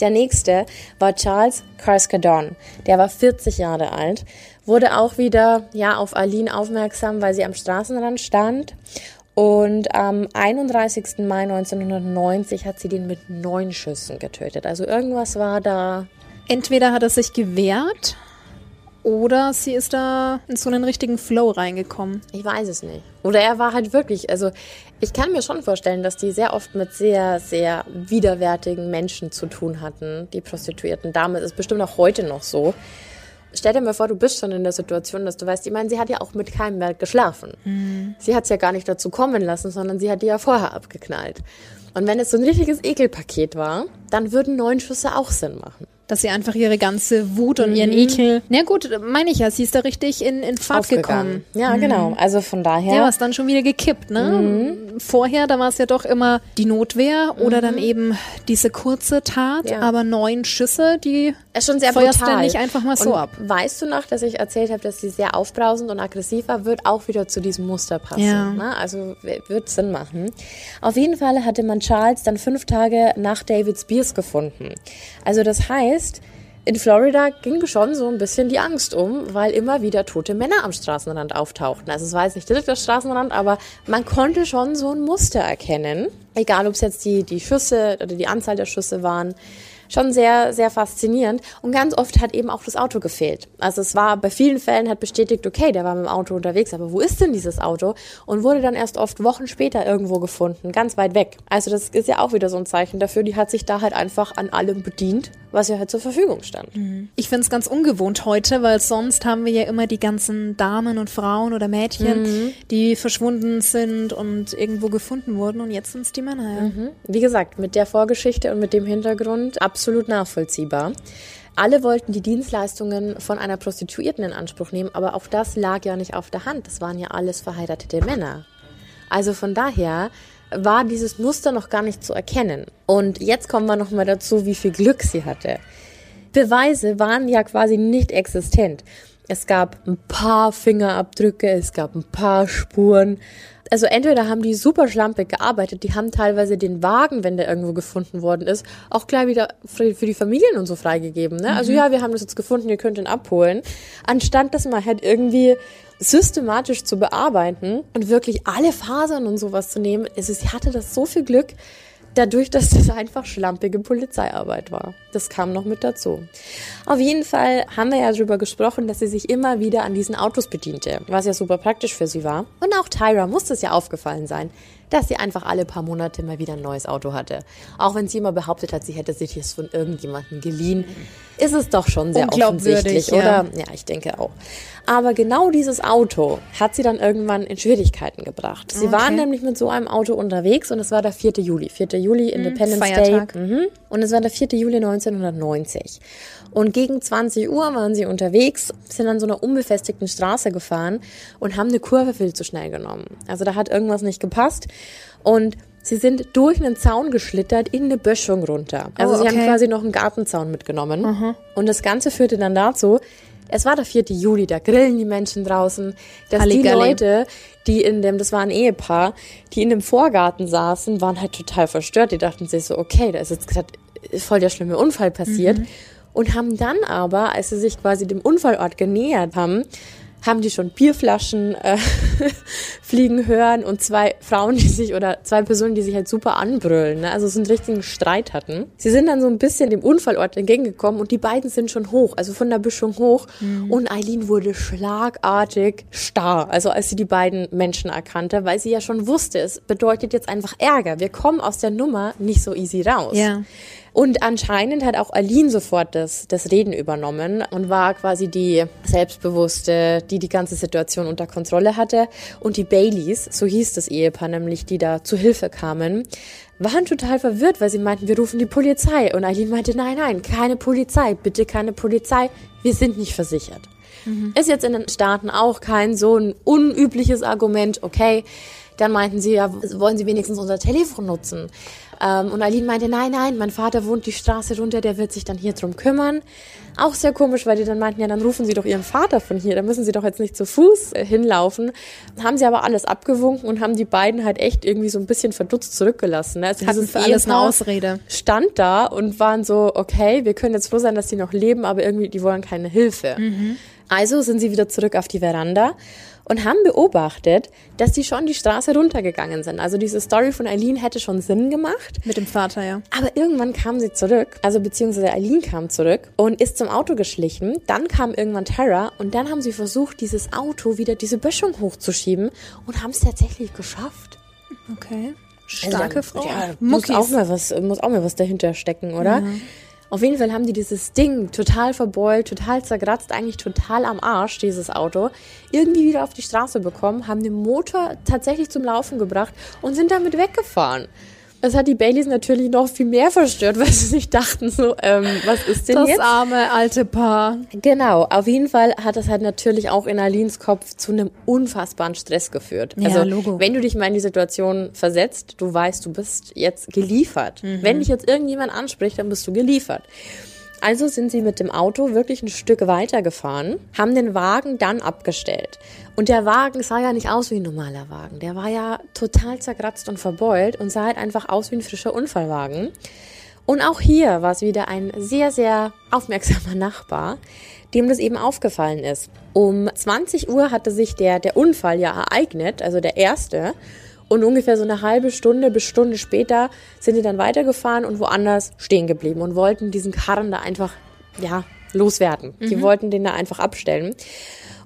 Der nächste war Charles Carskadon. Der war 40 Jahre alt, wurde auch wieder ja auf Aline aufmerksam, weil sie am Straßenrand stand. Und am 31. Mai 1990 hat sie den mit neun Schüssen getötet. Also irgendwas war da. Entweder hat er sich gewehrt oder sie ist da in so einen richtigen Flow reingekommen. Ich weiß es nicht. Oder er war halt wirklich, also ich kann mir schon vorstellen, dass die sehr oft mit sehr, sehr widerwärtigen Menschen zu tun hatten, die Prostituierten. Damit ist bestimmt auch heute noch so. Stell dir mal vor, du bist schon in der Situation, dass du weißt, ich meine, sie hat ja auch mit keinem mehr geschlafen. Mhm. Sie hat es ja gar nicht dazu kommen lassen, sondern sie hat die ja vorher abgeknallt. Und wenn es so ein richtiges Ekelpaket war, dann würden neun Schüsse auch Sinn machen dass sie einfach ihre ganze Wut und mhm. ihren Ekel. Na gut, meine ich ja, sie ist da richtig in, in Fahrt gekommen. Ja, mhm. genau. Also von daher. Ja, war es dann schon wieder gekippt, ne? Mhm. Vorher, da war es ja doch immer die Notwehr oder dann mhm. eben diese kurze Tat, ja. aber neun Schüsse, die ist schon sehr feuerst brutal. dann nicht einfach mal so und ab. Weißt du noch, dass ich erzählt habe, dass sie sehr aufbrausend und aggressiv war, wird auch wieder zu diesem Muster passen. Ja. Ne? Also wird Sinn machen. Auf jeden Fall hatte man Charles dann fünf Tage nach David Spears gefunden. Also das heißt, heißt, in Florida ging schon so ein bisschen die Angst um, weil immer wieder tote Männer am Straßenrand auftauchten. Also es war jetzt nicht direkt das Straßenrand, aber man konnte schon so ein Muster erkennen. Egal, ob es jetzt die, die Schüsse oder die Anzahl der Schüsse waren schon sehr, sehr faszinierend. Und ganz oft hat eben auch das Auto gefehlt. Also es war bei vielen Fällen hat bestätigt, okay, der war mit dem Auto unterwegs, aber wo ist denn dieses Auto? Und wurde dann erst oft Wochen später irgendwo gefunden, ganz weit weg. Also das ist ja auch wieder so ein Zeichen dafür, die hat sich da halt einfach an allem bedient, was ja halt zur Verfügung stand. Mhm. Ich finde es ganz ungewohnt heute, weil sonst haben wir ja immer die ganzen Damen und Frauen oder Mädchen, mhm. die verschwunden sind und irgendwo gefunden wurden und jetzt sind es die Männer. Ja. Mhm. Wie gesagt, mit der Vorgeschichte und mit dem Hintergrund ab absolut nachvollziehbar. Alle wollten die Dienstleistungen von einer Prostituierten in Anspruch nehmen, aber auch das lag ja nicht auf der Hand. Das waren ja alles verheiratete Männer. Also von daher war dieses Muster noch gar nicht zu erkennen. Und jetzt kommen wir nochmal dazu, wie viel Glück sie hatte. Beweise waren ja quasi nicht existent. Es gab ein paar Fingerabdrücke, es gab ein paar Spuren, also entweder haben die super schlampig gearbeitet, die haben teilweise den Wagen, wenn der irgendwo gefunden worden ist, auch gleich wieder für, für die Familien und so freigegeben. Ne? Also ja, wir haben das jetzt gefunden, ihr könnt ihn abholen. Anstatt das mal halt irgendwie systematisch zu bearbeiten und wirklich alle Fasern und sowas zu nehmen. Es ist, sie hatte das so viel Glück, dadurch, dass das einfach schlampige Polizeiarbeit war. Das kam noch mit dazu. Auf jeden Fall haben wir ja darüber gesprochen, dass sie sich immer wieder an diesen Autos bediente, was ja super praktisch für sie war. Und auch Tyra muss das ja aufgefallen sein, dass sie einfach alle paar Monate mal wieder ein neues Auto hatte. Auch wenn sie immer behauptet hat, sie hätte sich das von irgendjemandem geliehen, ist es doch schon sehr offensichtlich, ja. oder? Ja, ich denke auch. Aber genau dieses Auto hat sie dann irgendwann in Schwierigkeiten gebracht. Sie okay. waren nämlich mit so einem Auto unterwegs und es war der 4. Juli. 4. Juli, hm, Independence Feiertag. Day. Mhm. Und es war der 4. Juli 1990. Und gegen 20 Uhr waren sie unterwegs, sind an so einer unbefestigten Straße gefahren und haben eine Kurve viel zu schnell genommen. Also da hat irgendwas nicht gepasst. Und Sie sind durch einen Zaun geschlittert in eine Böschung runter. Also oh, okay. sie haben quasi noch einen Gartenzaun mitgenommen. Mhm. Und das Ganze führte dann dazu, es war der 4. Juli, da grillen die Menschen draußen, dass Halligalli. die Leute, die in dem, das war ein Ehepaar, die in dem Vorgarten saßen, waren halt total verstört. Die dachten sich so, okay, da ist jetzt gerade voll der schlimme Unfall passiert. Mhm. Und haben dann aber, als sie sich quasi dem Unfallort genähert haben, haben die schon Bierflaschen äh, fliegen hören und zwei Frauen, die sich oder zwei Personen, die sich halt super anbrüllen, ne? also so einen richtigen Streit hatten. Sie sind dann so ein bisschen dem Unfallort entgegengekommen und die beiden sind schon hoch, also von der Büschung hoch mhm. und Eileen wurde schlagartig starr, also als sie die beiden Menschen erkannte, weil sie ja schon wusste, es bedeutet jetzt einfach Ärger. Wir kommen aus der Nummer nicht so easy raus. Ja. Und anscheinend hat auch Aline sofort das, das Reden übernommen und war quasi die Selbstbewusste, die die ganze Situation unter Kontrolle hatte. Und die Baileys, so hieß das Ehepaar nämlich, die da zu Hilfe kamen, waren total verwirrt, weil sie meinten, wir rufen die Polizei. Und Aline meinte, nein, nein, keine Polizei, bitte keine Polizei, wir sind nicht versichert. Mhm. Ist jetzt in den Staaten auch kein so ein unübliches Argument, okay. Dann meinten sie, ja, wollen sie wenigstens unser Telefon nutzen? Ähm, und Aline meinte, nein, nein, mein Vater wohnt die Straße runter, der wird sich dann hier drum kümmern. Auch sehr komisch, weil die dann meinten, ja, dann rufen sie doch ihren Vater von hier, da müssen sie doch jetzt nicht zu Fuß äh, hinlaufen. Haben sie aber alles abgewunken und haben die beiden halt echt irgendwie so ein bisschen verdutzt zurückgelassen. Ne? Also Hatten für alles eine Ausrede. Stand da und waren so, okay, wir können jetzt froh sein, dass die noch leben, aber irgendwie, die wollen keine Hilfe. Mhm. Also sind sie wieder zurück auf die Veranda und haben beobachtet, dass die schon die Straße runtergegangen sind. Also diese Story von Eileen hätte schon Sinn gemacht. Mit dem Vater, ja. Aber irgendwann kam sie zurück, also beziehungsweise Eileen kam zurück und ist zum Auto geschlichen. Dann kam irgendwann Tara und dann haben sie versucht, dieses Auto wieder diese Böschung hochzuschieben und haben es tatsächlich geschafft. Okay. Also Starke also, Frau. Ja, muss auch mal was, muss auch mal was dahinter stecken, oder? Mhm. Auf jeden Fall haben die dieses Ding total verbeult, total zerkratzt, eigentlich total am Arsch, dieses Auto, irgendwie wieder auf die Straße bekommen, haben den Motor tatsächlich zum Laufen gebracht und sind damit weggefahren. Das hat die Baileys natürlich noch viel mehr verstört, weil sie sich dachten so, ähm, was ist denn das jetzt? Das arme alte Paar. Genau, auf jeden Fall hat das halt natürlich auch in Alins Kopf zu einem unfassbaren Stress geführt. Ja, also Logo. wenn du dich mal in die Situation versetzt, du weißt, du bist jetzt geliefert. Mhm. Wenn dich jetzt irgendjemand anspricht, dann bist du geliefert. Also sind sie mit dem Auto wirklich ein Stück weiter gefahren, haben den Wagen dann abgestellt. Und der Wagen sah ja nicht aus wie ein normaler Wagen. Der war ja total zerkratzt und verbeult und sah halt einfach aus wie ein frischer Unfallwagen. Und auch hier war es wieder ein sehr, sehr aufmerksamer Nachbar, dem das eben aufgefallen ist. Um 20 Uhr hatte sich der, der Unfall ja ereignet, also der erste. Und ungefähr so eine halbe Stunde bis Stunde später sind die dann weitergefahren und woanders stehen geblieben und wollten diesen Karren da einfach, ja, loswerden. Mhm. Die wollten den da einfach abstellen.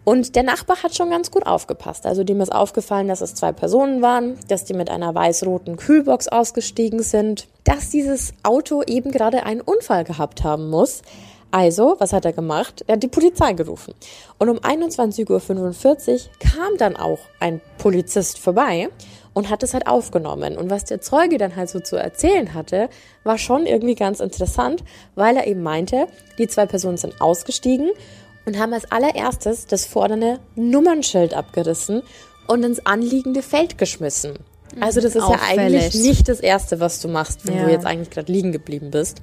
Und der Nachbar hat schon ganz gut aufgepasst. Also dem ist aufgefallen, dass es zwei Personen waren, dass die mit einer weiß-roten Kühlbox ausgestiegen sind, dass dieses Auto eben gerade einen Unfall gehabt haben muss. Also, was hat er gemacht? Er hat die Polizei gerufen. Und um 21.45 Uhr kam dann auch ein Polizist vorbei und hat es halt aufgenommen. Und was der Zeuge dann halt so zu erzählen hatte, war schon irgendwie ganz interessant, weil er eben meinte, die zwei Personen sind ausgestiegen und haben als allererstes das vordere Nummernschild abgerissen und ins anliegende Feld geschmissen. Also das ist Auffällig. ja eigentlich nicht das Erste, was du machst, wenn ja. du jetzt eigentlich gerade liegen geblieben bist.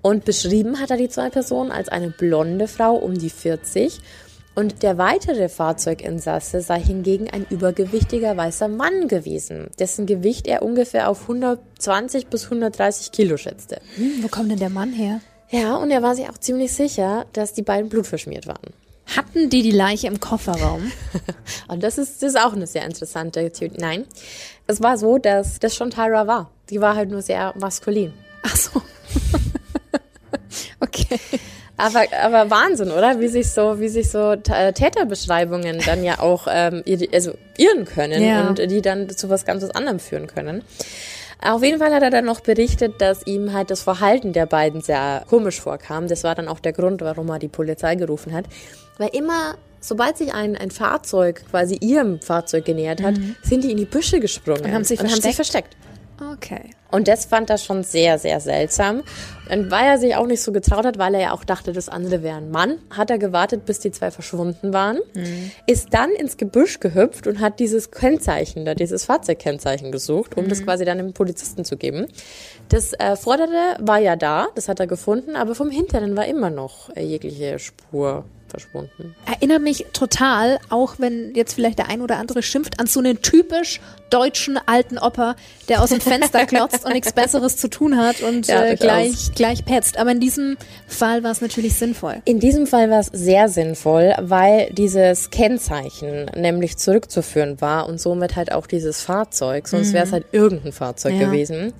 Und beschrieben hat er die zwei Personen als eine blonde Frau um die 40 Und der weitere Fahrzeuginsasse sei hingegen ein übergewichtiger weißer Mann gewesen, dessen Gewicht er ungefähr auf 120 bis 130 Kilo schätzte. Hm, wo kommt denn der Mann her? Ja, und er war sich auch ziemlich sicher, dass die beiden blutverschmiert waren. Hatten die die Leiche im Kofferraum? und das ist, das ist auch eine sehr interessante Theorie. Nein, es war so, dass das schon Tyra war. Die war halt nur sehr maskulin. Ach so. okay. Aber, aber Wahnsinn, oder? Wie sich so, wie sich so Täterbeschreibungen dann ja auch ähm, also irren können ja. und die dann zu was ganz anderem führen können. Auf jeden Fall hat er dann noch berichtet, dass ihm halt das Verhalten der beiden sehr komisch vorkam. Das war dann auch der Grund, warum er die Polizei gerufen hat. Weil immer, sobald sich ein, ein Fahrzeug quasi ihrem Fahrzeug genähert hat, mhm. sind die in die Büsche gesprungen und haben sich, und versteckt. Haben sich versteckt. Okay. Und das fand er schon sehr, sehr seltsam. Und weil er sich auch nicht so getraut hat, weil er ja auch dachte, das andere wäre ein Mann, hat er gewartet, bis die zwei verschwunden waren, mhm. ist dann ins Gebüsch gehüpft und hat dieses Kennzeichen, da dieses Fahrzeugkennzeichen gesucht, um mhm. das quasi dann dem Polizisten zu geben. Das äh, Vordere war ja da, das hat er gefunden, aber vom Hinteren war immer noch äh, jegliche Spur verschwunden. Erinnert mich total, auch wenn jetzt vielleicht der ein oder andere schimpft, an so einen typisch deutschen alten Opa, der aus dem Fenster klotzt und nichts Besseres zu tun hat und ja, äh, gleich, gleich petzt. Aber in diesem Fall war es natürlich sinnvoll. In diesem Fall war es sehr sinnvoll, weil dieses Kennzeichen nämlich zurückzuführen war und somit halt auch dieses Fahrzeug. Sonst mhm. wäre es halt irgendein Fahrzeug ja. gewesen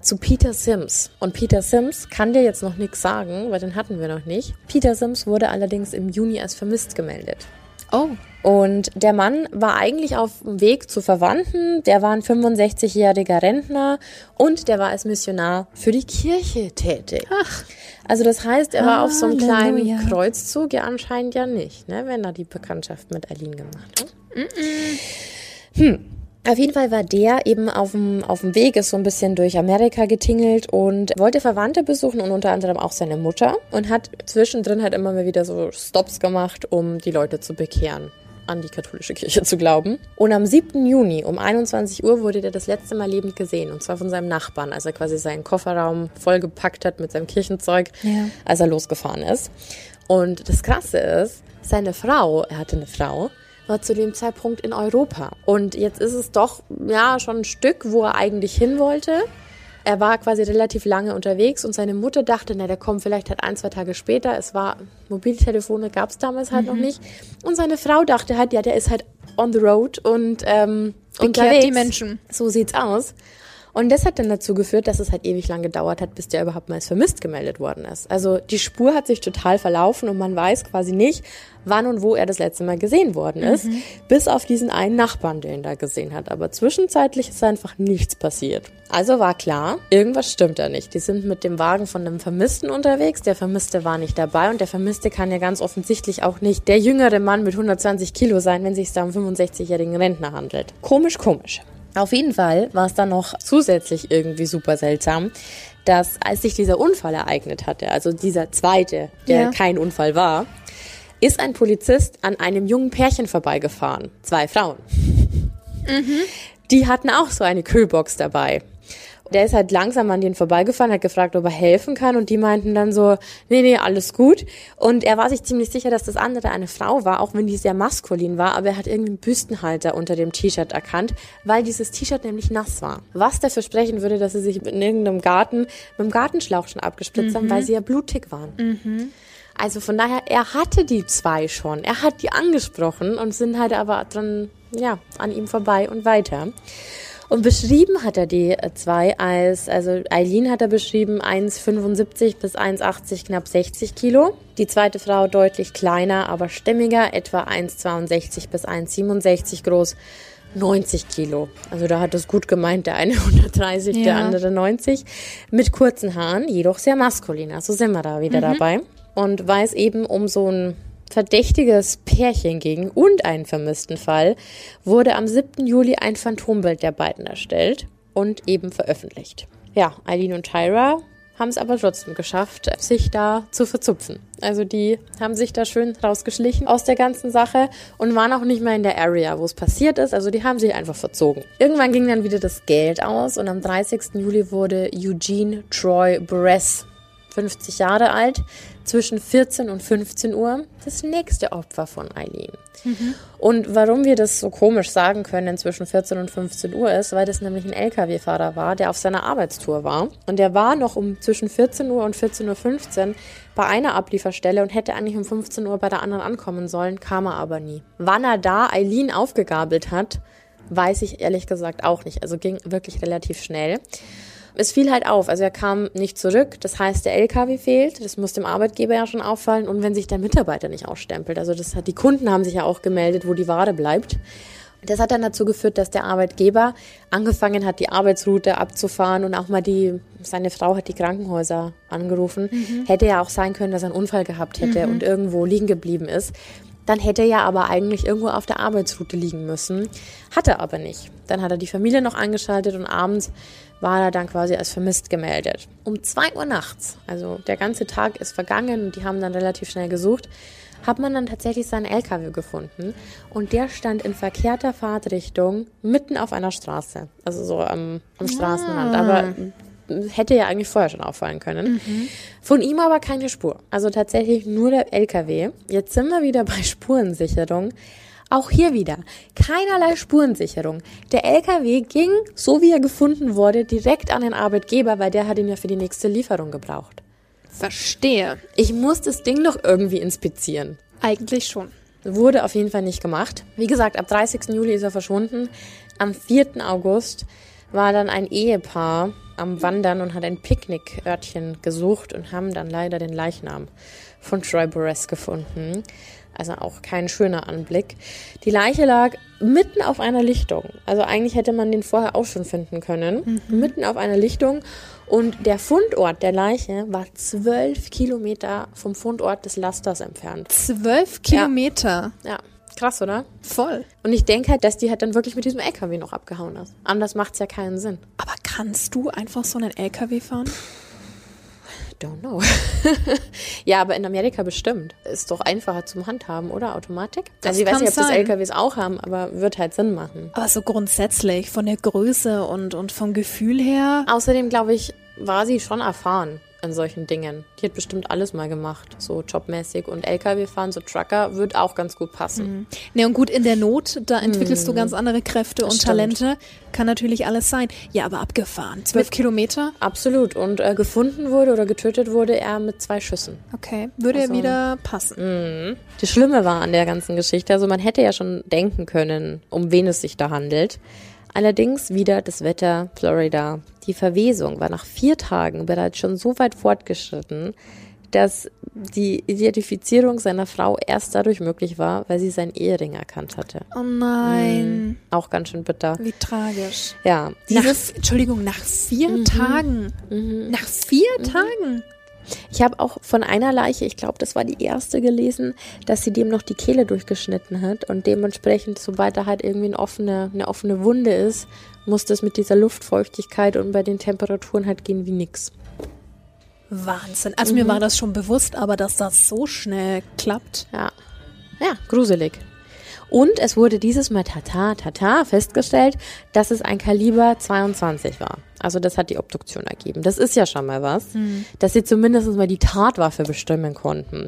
zu Peter Sims. Und Peter Sims kann dir jetzt noch nichts sagen, weil den hatten wir noch nicht. Peter Sims wurde allerdings im Juni als vermisst gemeldet. Oh. Und der Mann war eigentlich auf dem Weg zu Verwandten. Der war ein 65-jähriger Rentner und der war als Missionar für die Kirche tätig. Ach. Also das heißt, er war auf so einem kleinen Kreuzzug, ja anscheinend ja nicht, ne, wenn er die Bekanntschaft mit Eileen gemacht hat. Mm -mm. Hm. Auf jeden Fall war der eben auf dem, auf dem Weg, ist so ein bisschen durch Amerika getingelt und wollte Verwandte besuchen und unter anderem auch seine Mutter und hat zwischendrin halt immer mal wieder so Stops gemacht, um die Leute zu bekehren an die katholische Kirche zu glauben. Und am 7. Juni um 21 Uhr wurde der das letzte Mal lebend gesehen. Und zwar von seinem Nachbarn, als er quasi seinen Kofferraum vollgepackt hat mit seinem Kirchenzeug, ja. als er losgefahren ist. Und das Krasse ist, seine Frau, er hatte eine Frau, war zu dem Zeitpunkt in Europa. Und jetzt ist es doch, ja, schon ein Stück, wo er eigentlich hin wollte. Er war quasi relativ lange unterwegs und seine Mutter dachte, na, der kommt vielleicht halt ein, zwei Tage später. Es war, Mobiltelefone gab es damals halt mhm. noch nicht. Und seine Frau dachte halt, ja, der ist halt on the road und ähm, Bekehrt unterwegs. die Menschen. So sieht's aus. Und das hat dann dazu geführt, dass es halt ewig lang gedauert hat, bis der überhaupt mal als vermisst gemeldet worden ist. Also die Spur hat sich total verlaufen und man weiß quasi nicht, wann und wo er das letzte Mal gesehen worden ist, mhm. bis auf diesen einen Nachbarn, den er da gesehen hat. Aber zwischenzeitlich ist einfach nichts passiert. Also war klar, irgendwas stimmt da nicht. Die sind mit dem Wagen von einem Vermissten unterwegs, der Vermisste war nicht dabei und der Vermisste kann ja ganz offensichtlich auch nicht der jüngere Mann mit 120 Kilo sein, wenn es sich da um 65-jährigen Rentner handelt. Komisch, komisch. Auf jeden Fall war es dann noch zusätzlich irgendwie super seltsam, dass als sich dieser Unfall ereignet hatte, also dieser zweite, der ja. kein Unfall war, ist ein Polizist an einem jungen Pärchen vorbeigefahren. Zwei Frauen. Mhm. Die hatten auch so eine Kühlbox dabei der ist halt langsam an denen vorbeigefahren, hat gefragt, ob er helfen kann und die meinten dann so, nee, nee, alles gut. Und er war sich ziemlich sicher, dass das andere eine Frau war, auch wenn die sehr maskulin war, aber er hat irgendeinen Büstenhalter unter dem T-Shirt erkannt, weil dieses T-Shirt nämlich nass war. Was dafür sprechen würde, dass sie sich in irgendeinem Garten mit dem Gartenschlauch schon abgespritzt mhm. haben, weil sie ja blutig waren. Mhm. Also von daher, er hatte die zwei schon. Er hat die angesprochen und sind halt aber dran, ja, an ihm vorbei und weiter. Und beschrieben hat er die äh, zwei als, also Eileen hat er beschrieben 1,75 bis 1,80, knapp 60 Kilo. Die zweite Frau deutlich kleiner, aber stämmiger, etwa 1,62 bis 1,67 groß. 90 Kilo. Also da hat es gut gemeint, der eine 130, ja. der andere 90. Mit kurzen Haaren, jedoch sehr maskulin. Also sind wir da wieder mhm. dabei. Und weiß eben um so ein verdächtiges Pärchen ging und einen vermissten Fall, wurde am 7. Juli ein Phantombild der beiden erstellt und eben veröffentlicht. Ja, Eileen und Tyra haben es aber trotzdem geschafft, sich da zu verzupfen. Also die haben sich da schön rausgeschlichen aus der ganzen Sache und waren auch nicht mehr in der Area, wo es passiert ist. Also die haben sich einfach verzogen. Irgendwann ging dann wieder das Geld aus und am 30. Juli wurde Eugene Troy Buress 50 Jahre alt, zwischen 14 und 15 Uhr das nächste Opfer von Eileen. Mhm. Und warum wir das so komisch sagen können, zwischen 14 und 15 Uhr ist, weil das nämlich ein Lkw-Fahrer war, der auf seiner Arbeitstour war. Und der war noch um zwischen 14 Uhr und 14.15 Uhr bei einer Ablieferstelle und hätte eigentlich um 15 Uhr bei der anderen ankommen sollen, kam er aber nie. Wann er da Eileen aufgegabelt hat, weiß ich ehrlich gesagt auch nicht. Also ging wirklich relativ schnell. Es fiel halt auf, also er kam nicht zurück, das heißt, der LKW fehlt, das muss dem Arbeitgeber ja schon auffallen und wenn sich der Mitarbeiter nicht ausstempelt, also das hat, die Kunden haben sich ja auch gemeldet, wo die Ware bleibt. Das hat dann dazu geführt, dass der Arbeitgeber angefangen hat, die Arbeitsroute abzufahren und auch mal die, seine Frau hat die Krankenhäuser angerufen. Mhm. Hätte ja auch sein können, dass er einen Unfall gehabt hätte mhm. und irgendwo liegen geblieben ist. Dann hätte er ja aber eigentlich irgendwo auf der Arbeitsroute liegen müssen. Hat er aber nicht. Dann hat er die Familie noch angeschaltet und abends war er dann quasi als vermisst gemeldet. Um zwei Uhr nachts, also der ganze Tag ist vergangen und die haben dann relativ schnell gesucht, hat man dann tatsächlich seinen LKW gefunden und der stand in verkehrter Fahrtrichtung mitten auf einer Straße, also so am, am Straßenrand, ah. aber hätte ja eigentlich vorher schon auffallen können. Mhm. Von ihm aber keine Spur. Also tatsächlich nur der LKW. Jetzt sind wir wieder bei Spurensicherung. Auch hier wieder keinerlei Spurensicherung. Der LKW ging, so wie er gefunden wurde, direkt an den Arbeitgeber, weil der hat ihn ja für die nächste Lieferung gebraucht. Verstehe. Ich muss das Ding doch irgendwie inspizieren. Eigentlich schon. Wurde auf jeden Fall nicht gemacht. Wie gesagt, ab 30. Juli ist er verschwunden. Am 4. August war dann ein Ehepaar am Wandern und hat ein Picknickörtchen gesucht und haben dann leider den Leichnam von Troy Burress gefunden. Also auch kein schöner Anblick. Die Leiche lag mitten auf einer Lichtung. Also eigentlich hätte man den vorher auch schon finden können. Mhm. Mitten auf einer Lichtung. Und der Fundort der Leiche war zwölf Kilometer vom Fundort des Lasters entfernt. Zwölf Kilometer? Ja. ja. Krass, oder? Voll. Und ich denke halt, dass die halt dann wirklich mit diesem LKW noch abgehauen ist. Anders macht es ja keinen Sinn. Aber kannst du einfach so einen LKW fahren? Don't know. ja, aber in Amerika bestimmt. Ist doch einfacher zum Handhaben, oder? Automatik? Das also ich weiß nicht, ob sein. das LKWs auch haben, aber wird halt Sinn machen. Aber so grundsätzlich von der Größe und, und vom Gefühl her. Außerdem, glaube ich, war sie schon erfahren in solchen Dingen. Die hat bestimmt alles mal gemacht, so jobmäßig. Und LKW fahren, so Trucker, wird auch ganz gut passen. Mhm. Ne, und gut, in der Not, da entwickelst mhm. du ganz andere Kräfte das und stimmt. Talente. Kann natürlich alles sein. Ja, aber abgefahren. Zwölf mit, Kilometer? Absolut. Und äh, gefunden wurde oder getötet wurde er mit zwei Schüssen. Okay. Würde also, er wieder passen. Mh. Das Schlimme war an der ganzen Geschichte, also man hätte ja schon denken können, um wen es sich da handelt. Allerdings wieder das Wetter Florida. Die Verwesung war nach vier Tagen bereits schon so weit fortgeschritten, dass die Identifizierung seiner Frau erst dadurch möglich war, weil sie seinen Ehering erkannt hatte. Oh nein. Mhm. Auch ganz schön bitter. Wie tragisch. Ja. Dieses, nach, Entschuldigung, nach vier mhm. Tagen. Mhm. Nach vier mhm. Tagen. Ich habe auch von einer Leiche, ich glaube, das war die erste gelesen, dass sie dem noch die Kehle durchgeschnitten hat und dementsprechend, sobald da halt irgendwie eine offene, eine offene Wunde ist, muss das mit dieser Luftfeuchtigkeit und bei den Temperaturen halt gehen wie nix. Wahnsinn. Also mhm. mir war das schon bewusst, aber dass das so schnell klappt. Ja. Ja, gruselig. Und es wurde dieses Mal tata, tata festgestellt, dass es ein Kaliber 22 war. Also das hat die Obduktion ergeben. Das ist ja schon mal was, mhm. dass sie zumindest mal die Tatwaffe bestimmen konnten.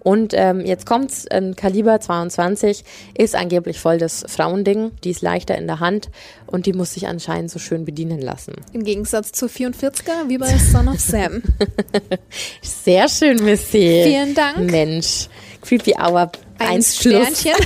Und ähm, jetzt kommt's, ein Kaliber 22 ist angeblich voll das Frauending. Die ist leichter in der Hand und die muss sich anscheinend so schön bedienen lassen. Im Gegensatz zu 44er, wie bei Son of Sam. Sehr schön, Missy. Vielen Dank. Mensch. Creepy Hour ein 1 Sternchen.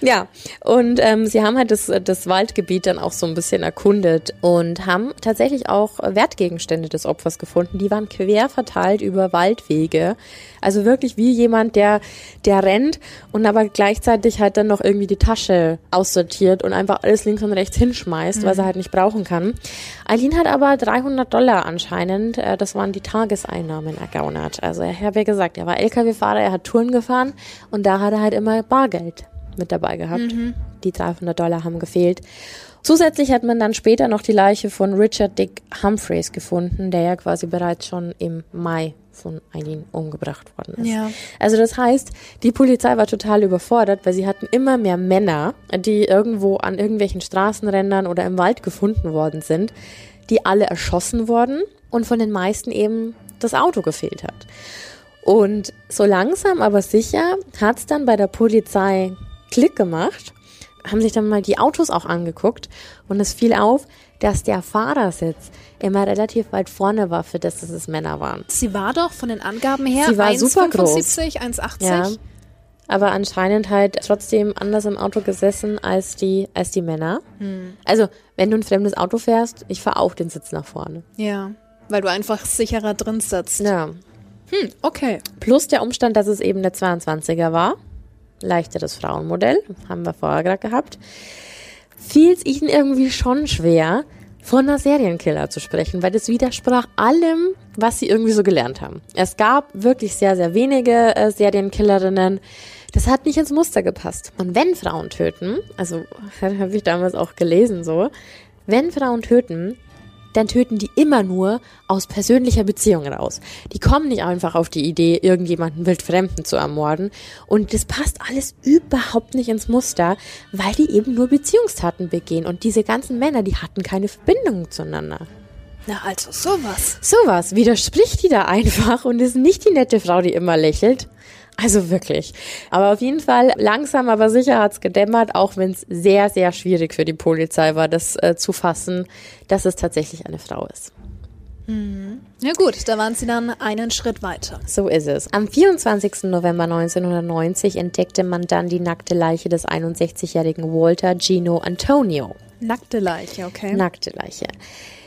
Ja, und ähm, sie haben halt das, das Waldgebiet dann auch so ein bisschen erkundet und haben tatsächlich auch Wertgegenstände des Opfers gefunden. Die waren quer verteilt über Waldwege. Also wirklich wie jemand, der, der rennt und aber gleichzeitig halt dann noch irgendwie die Tasche aussortiert und einfach alles links und rechts hinschmeißt, mhm. was er halt nicht brauchen kann. Eileen hat aber 300 Dollar anscheinend, äh, das waren die Tageseinnahmen ergaunert. Also er hat ja gesagt, er war LKW-Fahrer, er hat Touren gefahren und da hat er halt immer Bargeld mit dabei gehabt. Mhm. Die 300 Dollar haben gefehlt. Zusätzlich hat man dann später noch die Leiche von Richard Dick Humphreys gefunden, der ja quasi bereits schon im Mai von Eileen umgebracht worden ist. Ja. Also das heißt, die Polizei war total überfordert, weil sie hatten immer mehr Männer, die irgendwo an irgendwelchen Straßenrändern oder im Wald gefunden worden sind, die alle erschossen wurden und von den meisten eben das Auto gefehlt hat. Und so langsam aber sicher hat es dann bei der Polizei Klick gemacht, haben sich dann mal die Autos auch angeguckt und es fiel auf, dass der Fahrersitz immer relativ weit vorne war, für das, dass es Männer waren. Sie war doch von den Angaben her Sie war super groß. 1,80. Ja. Aber anscheinend halt trotzdem anders im Auto gesessen als die, als die Männer. Also, wenn du ein fremdes Auto fährst, ich fahre auch den Sitz nach vorne. Ja, weil du einfach sicherer drin sitzt. Ja. Hm, okay. Plus der Umstand, dass es eben eine 22er war. Leichteres Frauenmodell, haben wir vorher gerade gehabt. Fiel es ihnen irgendwie schon schwer, von einer Serienkiller zu sprechen, weil das widersprach allem, was sie irgendwie so gelernt haben. Es gab wirklich sehr, sehr wenige äh, Serienkillerinnen. Das hat nicht ins Muster gepasst. Und wenn Frauen töten, also habe ich damals auch gelesen so, wenn Frauen töten, dann töten die immer nur aus persönlicher Beziehung raus. Die kommen nicht einfach auf die Idee, irgendjemanden wildfremden zu ermorden. Und das passt alles überhaupt nicht ins Muster, weil die eben nur Beziehungstaten begehen. Und diese ganzen Männer, die hatten keine Verbindung zueinander. Na, also sowas. Sowas widerspricht die da einfach und ist nicht die nette Frau, die immer lächelt. Also wirklich. Aber auf jeden Fall langsam, aber sicher hat's gedämmert, auch wenn es sehr, sehr schwierig für die Polizei war, das äh, zu fassen, dass es tatsächlich eine Frau ist. Ja gut, da waren sie dann einen Schritt weiter. So ist es. Am 24. November 1990 entdeckte man dann die nackte Leiche des 61-jährigen Walter Gino Antonio. Nackte Leiche, okay. Nackte Leiche.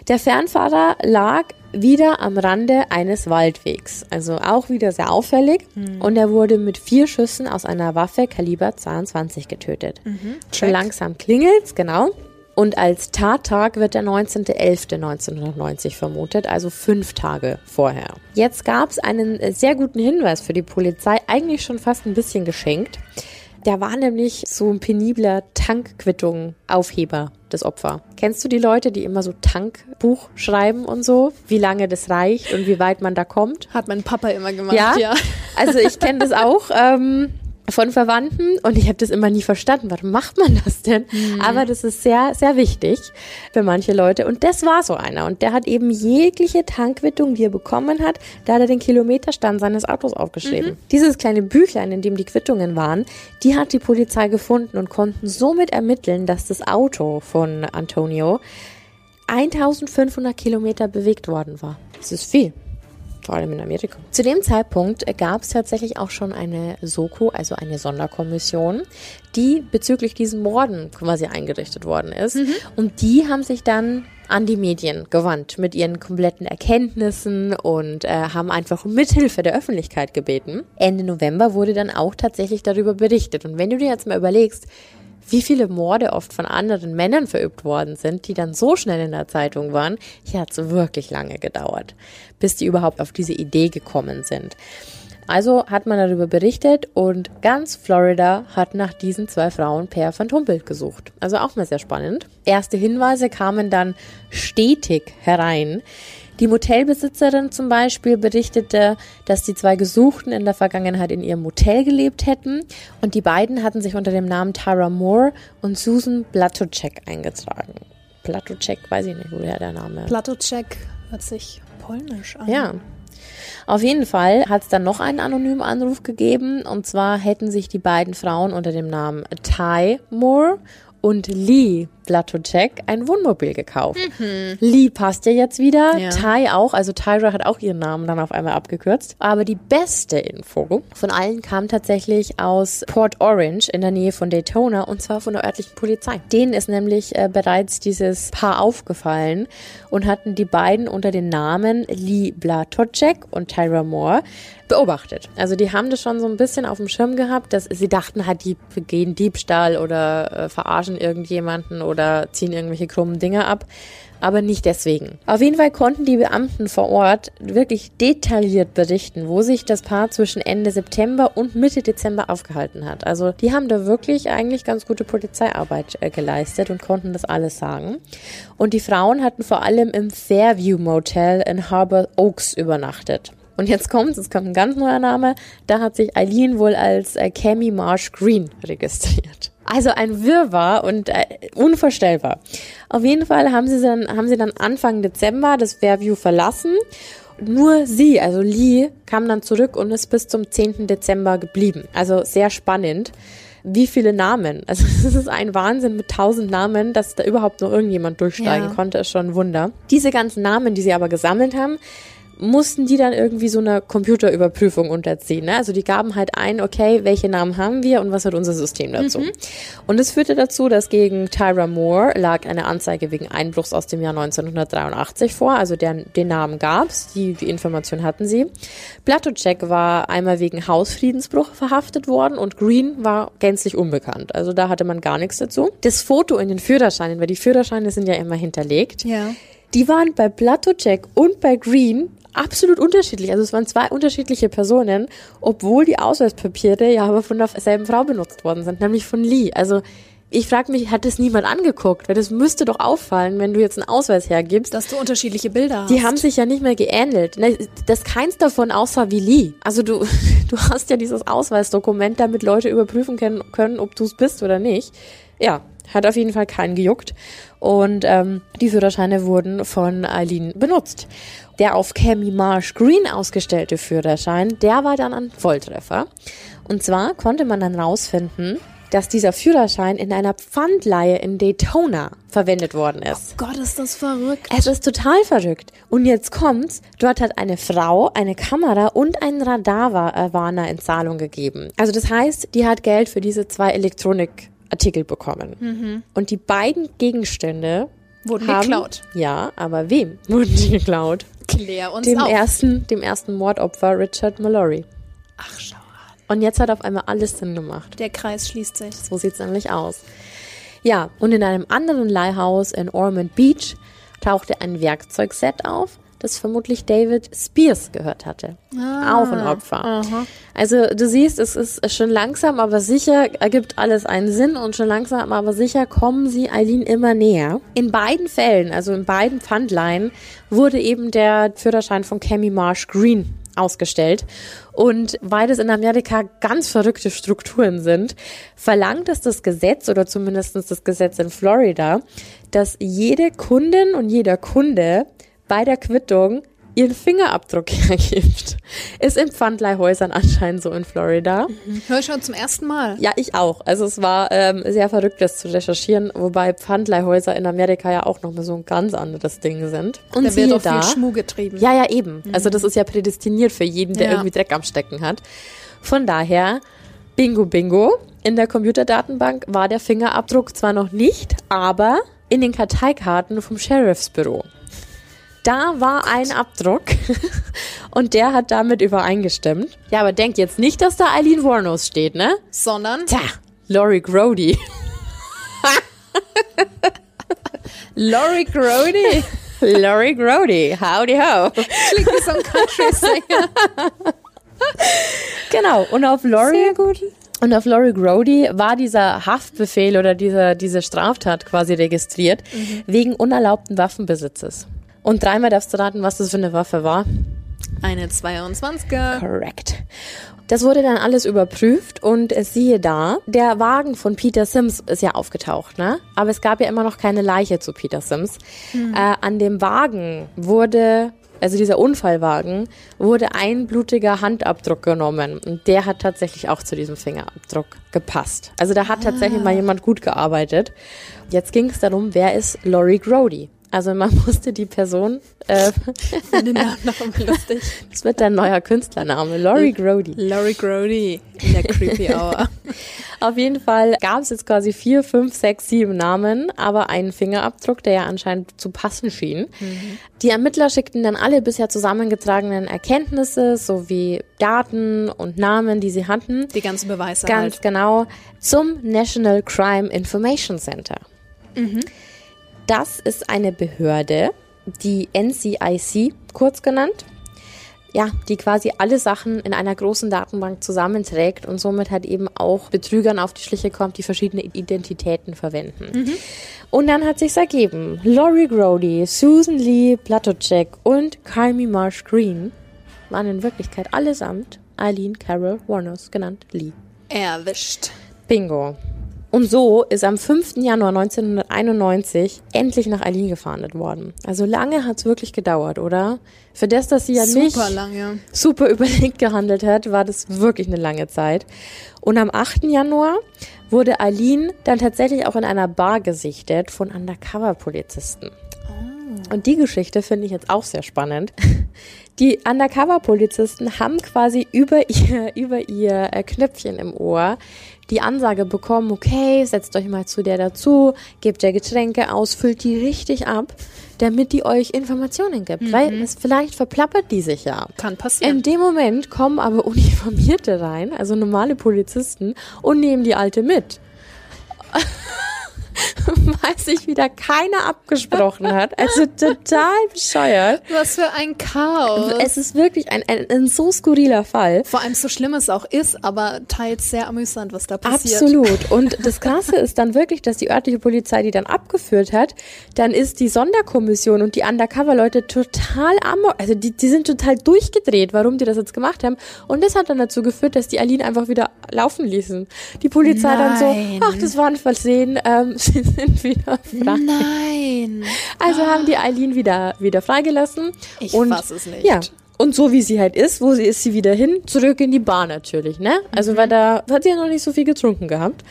Der Fernfahrer lag wieder am Rande eines Waldwegs, also auch wieder sehr auffällig. Und er wurde mit vier Schüssen aus einer Waffe Kaliber 22 getötet. Schon check. langsam klingelt's, genau. Und als Tattag wird der 19.11.1990 vermutet, also fünf Tage vorher. Jetzt gab es einen äh, sehr guten Hinweis für die Polizei, eigentlich schon fast ein bisschen geschenkt. Der war nämlich so ein penibler Tankquittung-Aufheber des Opfer. Kennst du die Leute, die immer so Tankbuch schreiben und so? Wie lange das reicht und wie weit man da kommt? Hat mein Papa immer gemacht, Ja, ja. also ich kenne das auch ähm, von Verwandten und ich habe das immer nie verstanden. Warum macht man das denn? Aber das ist sehr, sehr wichtig für manche Leute. Und das war so einer. Und der hat eben jegliche Tankquittung, die er bekommen hat, da hat er den Kilometerstand seines Autos aufgeschrieben. Dieses kleine Büchlein, in dem die Quittungen waren, die hat die Polizei gefunden und konnten somit ermitteln, dass das Auto von Antonio 1500 Kilometer bewegt worden war. Das ist viel. Vor allem in Amerika. Zu dem Zeitpunkt gab es tatsächlich auch schon eine Soko, also eine Sonderkommission, die bezüglich diesen Morden quasi eingerichtet worden ist. Und die haben sich dann an die Medien gewandt mit ihren kompletten Erkenntnissen und äh, haben einfach um Mithilfe der Öffentlichkeit gebeten. Ende November wurde dann auch tatsächlich darüber berichtet. Und wenn du dir jetzt mal überlegst, wie viele Morde oft von anderen Männern verübt worden sind, die dann so schnell in der Zeitung waren, hier hat es wirklich lange gedauert, bis die überhaupt auf diese Idee gekommen sind. Also hat man darüber berichtet und ganz Florida hat nach diesen zwei Frauen per Phantombild gesucht. Also auch mal sehr spannend. Erste Hinweise kamen dann stetig herein. Die Motelbesitzerin zum Beispiel berichtete, dass die zwei Gesuchten in der Vergangenheit in ihrem Motel gelebt hätten und die beiden hatten sich unter dem Namen Tara Moore und Susan Blatocek eingetragen. Blatocek, weiß ich nicht, woher der Name. Platocek hört sich polnisch an. Ja. Auf jeden Fall hat es dann noch einen anonymen Anruf gegeben. Und zwar hätten sich die beiden Frauen unter dem Namen Ty Moore und Lee Blatocek ein Wohnmobil gekauft. Lee passt ja jetzt wieder, Ja. Ty auch, also Tyra hat auch ihren Namen dann auf einmal abgekürzt. Aber die beste Info von allen kam tatsächlich aus Port Orange in der Nähe von Daytona und zwar von der örtlichen Polizei. Denen ist nämlich äh, bereits dieses Paar aufgefallen und hatten die beiden unter den Namen Lee Blatocek und Tyra Moore beobachtet. Also die haben das schon so ein bisschen auf dem Schirm gehabt, dass sie dachten halt, die begehen Diebstahl oder äh, verarschen irgendjemanden oder ziehen irgendwelche krummen Dinge ab. Aber nicht deswegen. Auf jeden Fall konnten die Beamten vor Ort wirklich detailliert berichten, wo sich das Paar zwischen Ende September und Mitte Dezember aufgehalten hat. Also die haben da wirklich eigentlich ganz gute Polizeiarbeit äh, geleistet und konnten das alles sagen. Und die Frauen hatten vor allem im Fairview Motel in Harbor Oaks übernachtet. Und jetzt kommt, es kommt ein ganz neuer Name, da hat sich Eileen wohl als äh, Cami Marsh Green registriert. Also ein Wirrwarr und äh, unvorstellbar. Auf jeden Fall haben sie dann, haben sie dann Anfang Dezember das Fairview verlassen. Nur sie, also Lee, kam dann zurück und ist bis zum 10. Dezember geblieben. Also sehr spannend. Wie viele Namen? Also es ist ein Wahnsinn mit tausend Namen, dass da überhaupt noch irgendjemand durchsteigen Ja. konnte, ist schon ein Wunder. Diese ganzen Namen, die sie aber gesammelt haben, mussten die dann irgendwie so einer Computerüberprüfung unterziehen. Ne? Also die gaben halt ein, okay, welche Namen haben wir und was hat unser System dazu. Und es führte dazu, dass gegen Tyra Moore lag eine Anzeige wegen Einbruchs aus dem Jahr 1983 vor. Also der, den Namen gab's, die, die Information hatten sie. Platocek war einmal wegen Hausfriedensbruch verhaftet worden und Green war gänzlich unbekannt. Also da hatte man gar nichts dazu. Das Foto in den Führerscheinen, weil die Führerscheine sind ja immer hinterlegt, Ja. die waren bei Platocek und bei Green absolut unterschiedlich. Also es waren zwei unterschiedliche Personen, obwohl die Ausweispapiere ja aber von derselben Frau benutzt worden sind, nämlich von Lee. Also ich frage mich, hat das niemand angeguckt? Weil das müsste doch auffallen, wenn du jetzt einen Ausweis hergibst. Dass du unterschiedliche Bilder hast. Die haben sich ja nicht mehr geähnelt. Ne, Dass keins davon aussah wie Lee. Also du, du hast ja dieses Ausweisdokument, damit Leute überprüfen können, können ob du es bist oder nicht. Ja, hat auf jeden Fall keinen gejuckt. Und ähm, die Führerscheine wurden von Eileen benutzt. Der auf Cammy Marsh Green ausgestellte Führerschein, der war dann ein Volltreffer. Und zwar konnte man dann rausfinden, dass dieser Führerschein in einer Pfandleihe in Daytona verwendet worden ist. Gott, ist das verrückt. Es ist total verrückt. Und jetzt kommt's, dort hat eine Frau eine Kamera und einen Radarwarner in Zahlung gegeben. Also das heißt, die hat Geld für diese zwei Elektronikartikel bekommen. Und die beiden Gegenstände Wurden haben, geklaut. Ja, aber wem wurden die geklaut? Klär uns Dem auf. ersten, dem ersten Mordopfer Richard Mallory. Ach, schau an. Und jetzt hat auf einmal alles Sinn gemacht. Der Kreis schließt sich. So sieht's nämlich aus. Ja, und in einem anderen Leihhaus in Ormond Beach tauchte ein Werkzeugset auf, das vermutlich David Spears gehört hatte. Auch ein Opfer. Also du siehst, es ist schon langsam, aber sicher ergibt alles einen Sinn und schon langsam, aber sicher kommen sie Eileen immer näher. In beiden Fällen, also in beiden Pfandleihen, wurde eben der Führerschein von Cammy Marsh Green ausgestellt. Und weil es in Amerika ganz verrückte Strukturen sind, verlangt es das Gesetz oder zumindest das Gesetz in Florida, dass jede Kundin und jeder Kunde bei der Quittung ihren Fingerabdruck hergibt. Ist in Pfandleihhäusern anscheinend so in Florida. Hör ich schon zum ersten Mal. Ja, ich auch. Also es war ähm, sehr verrückt, das zu recherchieren, wobei Pfandleihhäuser in Amerika ja auch nochmal so ein ganz anderes Ding sind. Und Da wird auch da, viel Schmuh getrieben. ja, ja, eben. Also das ist ja prädestiniert für jeden, der Ja. irgendwie Dreck am Stecken hat. Von daher, bingo, bingo. In der Computerdatenbank war der Fingerabdruck zwar noch nicht, aber in den Karteikarten vom Sheriffsbüro. Da war ein Abdruck und der hat damit übereingestimmt. Ja, aber denkt jetzt nicht, dass da Eileen Warnos steht, ne? Sondern Tja, Laurie Grody. Laurie Grody. Laurie Grody, howdy ho. Klingt wie so ein Country-Sänger. Genau, und auf Laurie Sehr gut. Und auf Laurie Grody war dieser Haftbefehl oder dieser, diese Straftat quasi registriert wegen unerlaubten Waffenbesitzes. Und dreimal darfst du raten, was das für eine Waffe war. Eine 22er. Correct. Das wurde dann alles überprüft und es siehe da, der Wagen von Peter Sims ist ja aufgetaucht, ne? Aber es gab ja immer noch keine Leiche zu Peter Sims. Äh, an dem Wagen wurde, also dieser Unfallwagen, wurde ein blutiger Handabdruck genommen und der hat tatsächlich auch zu diesem Fingerabdruck gepasst. Also da hat tatsächlich mal jemand gut gearbeitet. Jetzt ging es darum, wer ist Laurie Grody? Also man musste die Person, äh, Den Namen noch immer lustig. das wird dein neuer Künstlername, Laurie Grody. Laurie Grody in der Creepy Hour. Auf jeden Fall gab es jetzt quasi vier, fünf, sechs, sieben Namen, aber einen Fingerabdruck, der ja anscheinend zu passen schien. Die Ermittler schickten dann alle bisher zusammengetragenen Erkenntnisse sowie Daten und Namen, die sie hatten, Die ganzen Beweise ganz halt. genau zum National Crime Information Center. Das ist eine Behörde, die NCIC kurz genannt. Ja, die quasi alle Sachen in einer großen Datenbank zusammenträgt und somit halt eben auch Betrügern auf die Schliche kommt, die verschiedene Identitäten verwenden. Und dann hat sich's ergeben. Laurie Grody, Susan Lee Platocek und Carmi Marsh Green waren in Wirklichkeit allesamt Eileen Carol Warners, genannt Lee. Erwischt. Bingo. Und so ist am 5. Januar 1991 endlich nach Eileen gefahndet worden. Also lange hat's wirklich gedauert, oder? Für das, dass sie ja Super nicht lange. super überlegt gehandelt hat, war das wirklich eine lange Zeit. Und am 8. Januar wurde Eileen dann tatsächlich auch in einer Bar gesichtet von Undercover-Polizisten. Und die Geschichte finde ich jetzt auch sehr spannend. Die Undercover-Polizisten haben quasi über ihr, über ihr äh, Knöpfchen im Ohr die Ansage bekommen, okay, setzt euch mal zu der dazu, gebt der Getränke aus, füllt die richtig ab, damit die euch Informationen gibt. Weil es vielleicht verplappert die sich ja. Kann passieren. In dem Moment kommen aber Uniformierte rein, also normale Polizisten, und nehmen die Alte mit. Weil sich wieder keiner abgesprochen hat. Also total bescheuert. Was für ein Chaos. Es ist wirklich ein, ein, ein so skurriler Fall. Vor allem so schlimm es auch ist, aber teils sehr amüsant, was da passiert. Absolut. Und das Krasse ist dann wirklich, dass die örtliche Polizei die dann abgeführt hat. Dann ist die Sonderkommission und die Undercover-Leute total amok, also die, die sind total durchgedreht, warum die das jetzt gemacht haben. Und das hat dann dazu geführt, dass die Aline einfach wieder laufen ließen. Die Polizei dann Nein. so, ach, das war ein Versehen, ähm, sie sind wieder frei. Nein. Also haben die Eileen wieder, wieder freigelassen. Ich und, fass es nicht. Ja. Und so wie sie halt ist, wo sie ist sie wieder hin, zurück in die Bar natürlich, ne? Also weil da hat sie ja noch nicht so viel getrunken gehabt.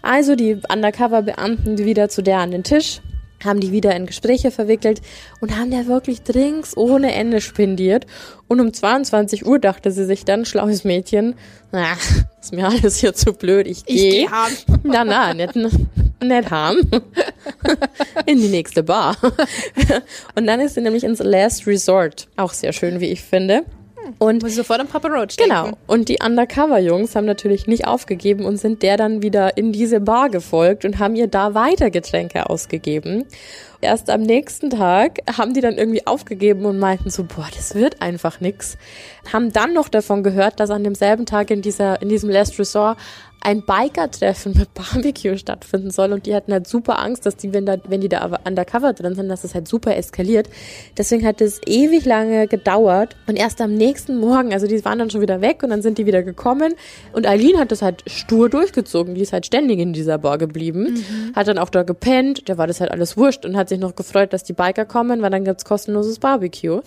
Also die Undercover-Beamten wieder zu der an den Tisch, haben die wieder in Gespräche verwickelt und haben der wirklich Drinks ohne Ende spendiert. Und um 22 Uhr dachte sie sich dann, schlaues Mädchen, na, ist mir alles hier zu blöd, ich Ich gehe. geh haben. Na, na, nicht, nicht haben. In die nächste Bar. Und dann ist sie nämlich ins Last Resort. Auch sehr schön, wie ich finde. Und Muss ich sofort an Papa Roach Genau. Und die Undercover-Jungs haben natürlich nicht aufgegeben und sind der dann wieder in diese Bar gefolgt und haben ihr da weiter Getränke ausgegeben. Erst am nächsten Tag haben die dann irgendwie aufgegeben und meinten so, boah, das wird einfach nix. Haben dann noch davon gehört, dass an demselben Tag in dieser, in diesem Last Resort ein Biker-Treffen mit Barbecue stattfinden soll und die hatten halt super Angst, dass die, wenn, da, wenn die da undercover drin sind, dass das halt super eskaliert. Deswegen hat es ewig lange gedauert und erst am nächsten Morgen, also die waren dann schon wieder weg und dann sind die wieder gekommen und Eileen hat das halt stur durchgezogen, die ist halt ständig in dieser Bar geblieben, hat dann auch da gepennt, der war das halt alles wurscht und hat sich noch gefreut, dass die Biker kommen, weil dann gibt's kostenloses Barbecue.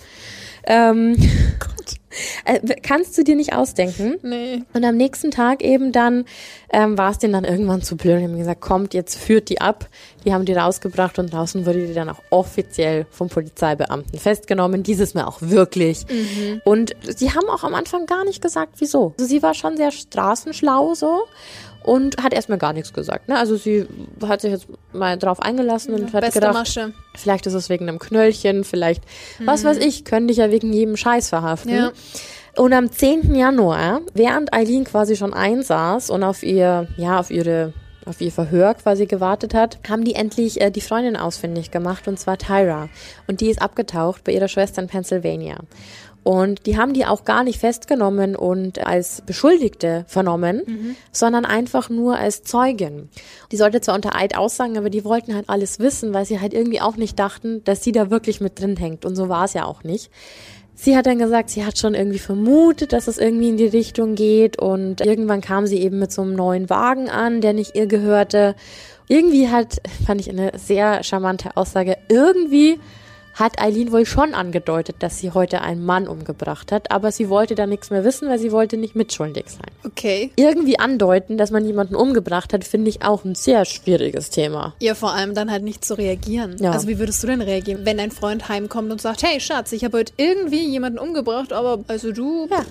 Ähm, äh, kannst du dir nicht ausdenken. Nee. Und am nächsten Tag eben dann ähm, war es denen dann irgendwann zu blöd. Die haben gesagt, kommt, jetzt führt die ab. Die haben die rausgebracht und draußen wurde die dann auch offiziell vom Polizeibeamten festgenommen. Dieses Mal auch wirklich. Und sie haben auch am Anfang gar nicht gesagt, wieso. Also sie war schon sehr straßenschlau so und hat erstmal gar nichts gesagt. Ne? Also sie hat sich jetzt mal drauf eingelassen und hat Beste gedacht, Masche. Vielleicht ist es wegen einem Knöllchen, vielleicht, was weiß ich, können dich ja wegen jedem Scheiß verhaften. Ja. Und am 10. Januar, während Eileen quasi schon einsaß und auf ihr, ja, auf ihre, auf ihr Verhör quasi gewartet hat, haben die endlich äh, die Freundin ausfindig gemacht, und zwar Tyra. Und die ist abgetaucht bei ihrer Schwester in Pennsylvania. Und die haben die auch gar nicht festgenommen und als Beschuldigte vernommen, sondern einfach nur als Zeugin. Die sollte zwar unter Eid aussagen, aber die wollten halt alles wissen, weil sie halt irgendwie auch nicht dachten, dass sie da wirklich mit drin hängt. Und so war es ja auch nicht. Sie hat dann gesagt, sie hat schon irgendwie vermutet, dass es irgendwie in die Richtung geht und irgendwann kam sie eben mit so einem neuen Wagen an, der nicht ihr gehörte. Irgendwie hat, fand ich eine sehr charmante Aussage, irgendwie hat Eileen wohl schon angedeutet, dass sie heute einen Mann umgebracht hat, aber sie wollte da nichts mehr wissen, weil sie wollte nicht mitschuldig sein. Okay. Irgendwie andeuten, dass man jemanden umgebracht hat, finde ich auch ein sehr schwieriges Thema. Ja, vor allem dann halt nicht zu reagieren. Ja. Also wie würdest du denn reagieren, wenn dein Freund heimkommt und sagt, hey Schatz, ich habe heute irgendwie jemanden umgebracht, aber also du Ja.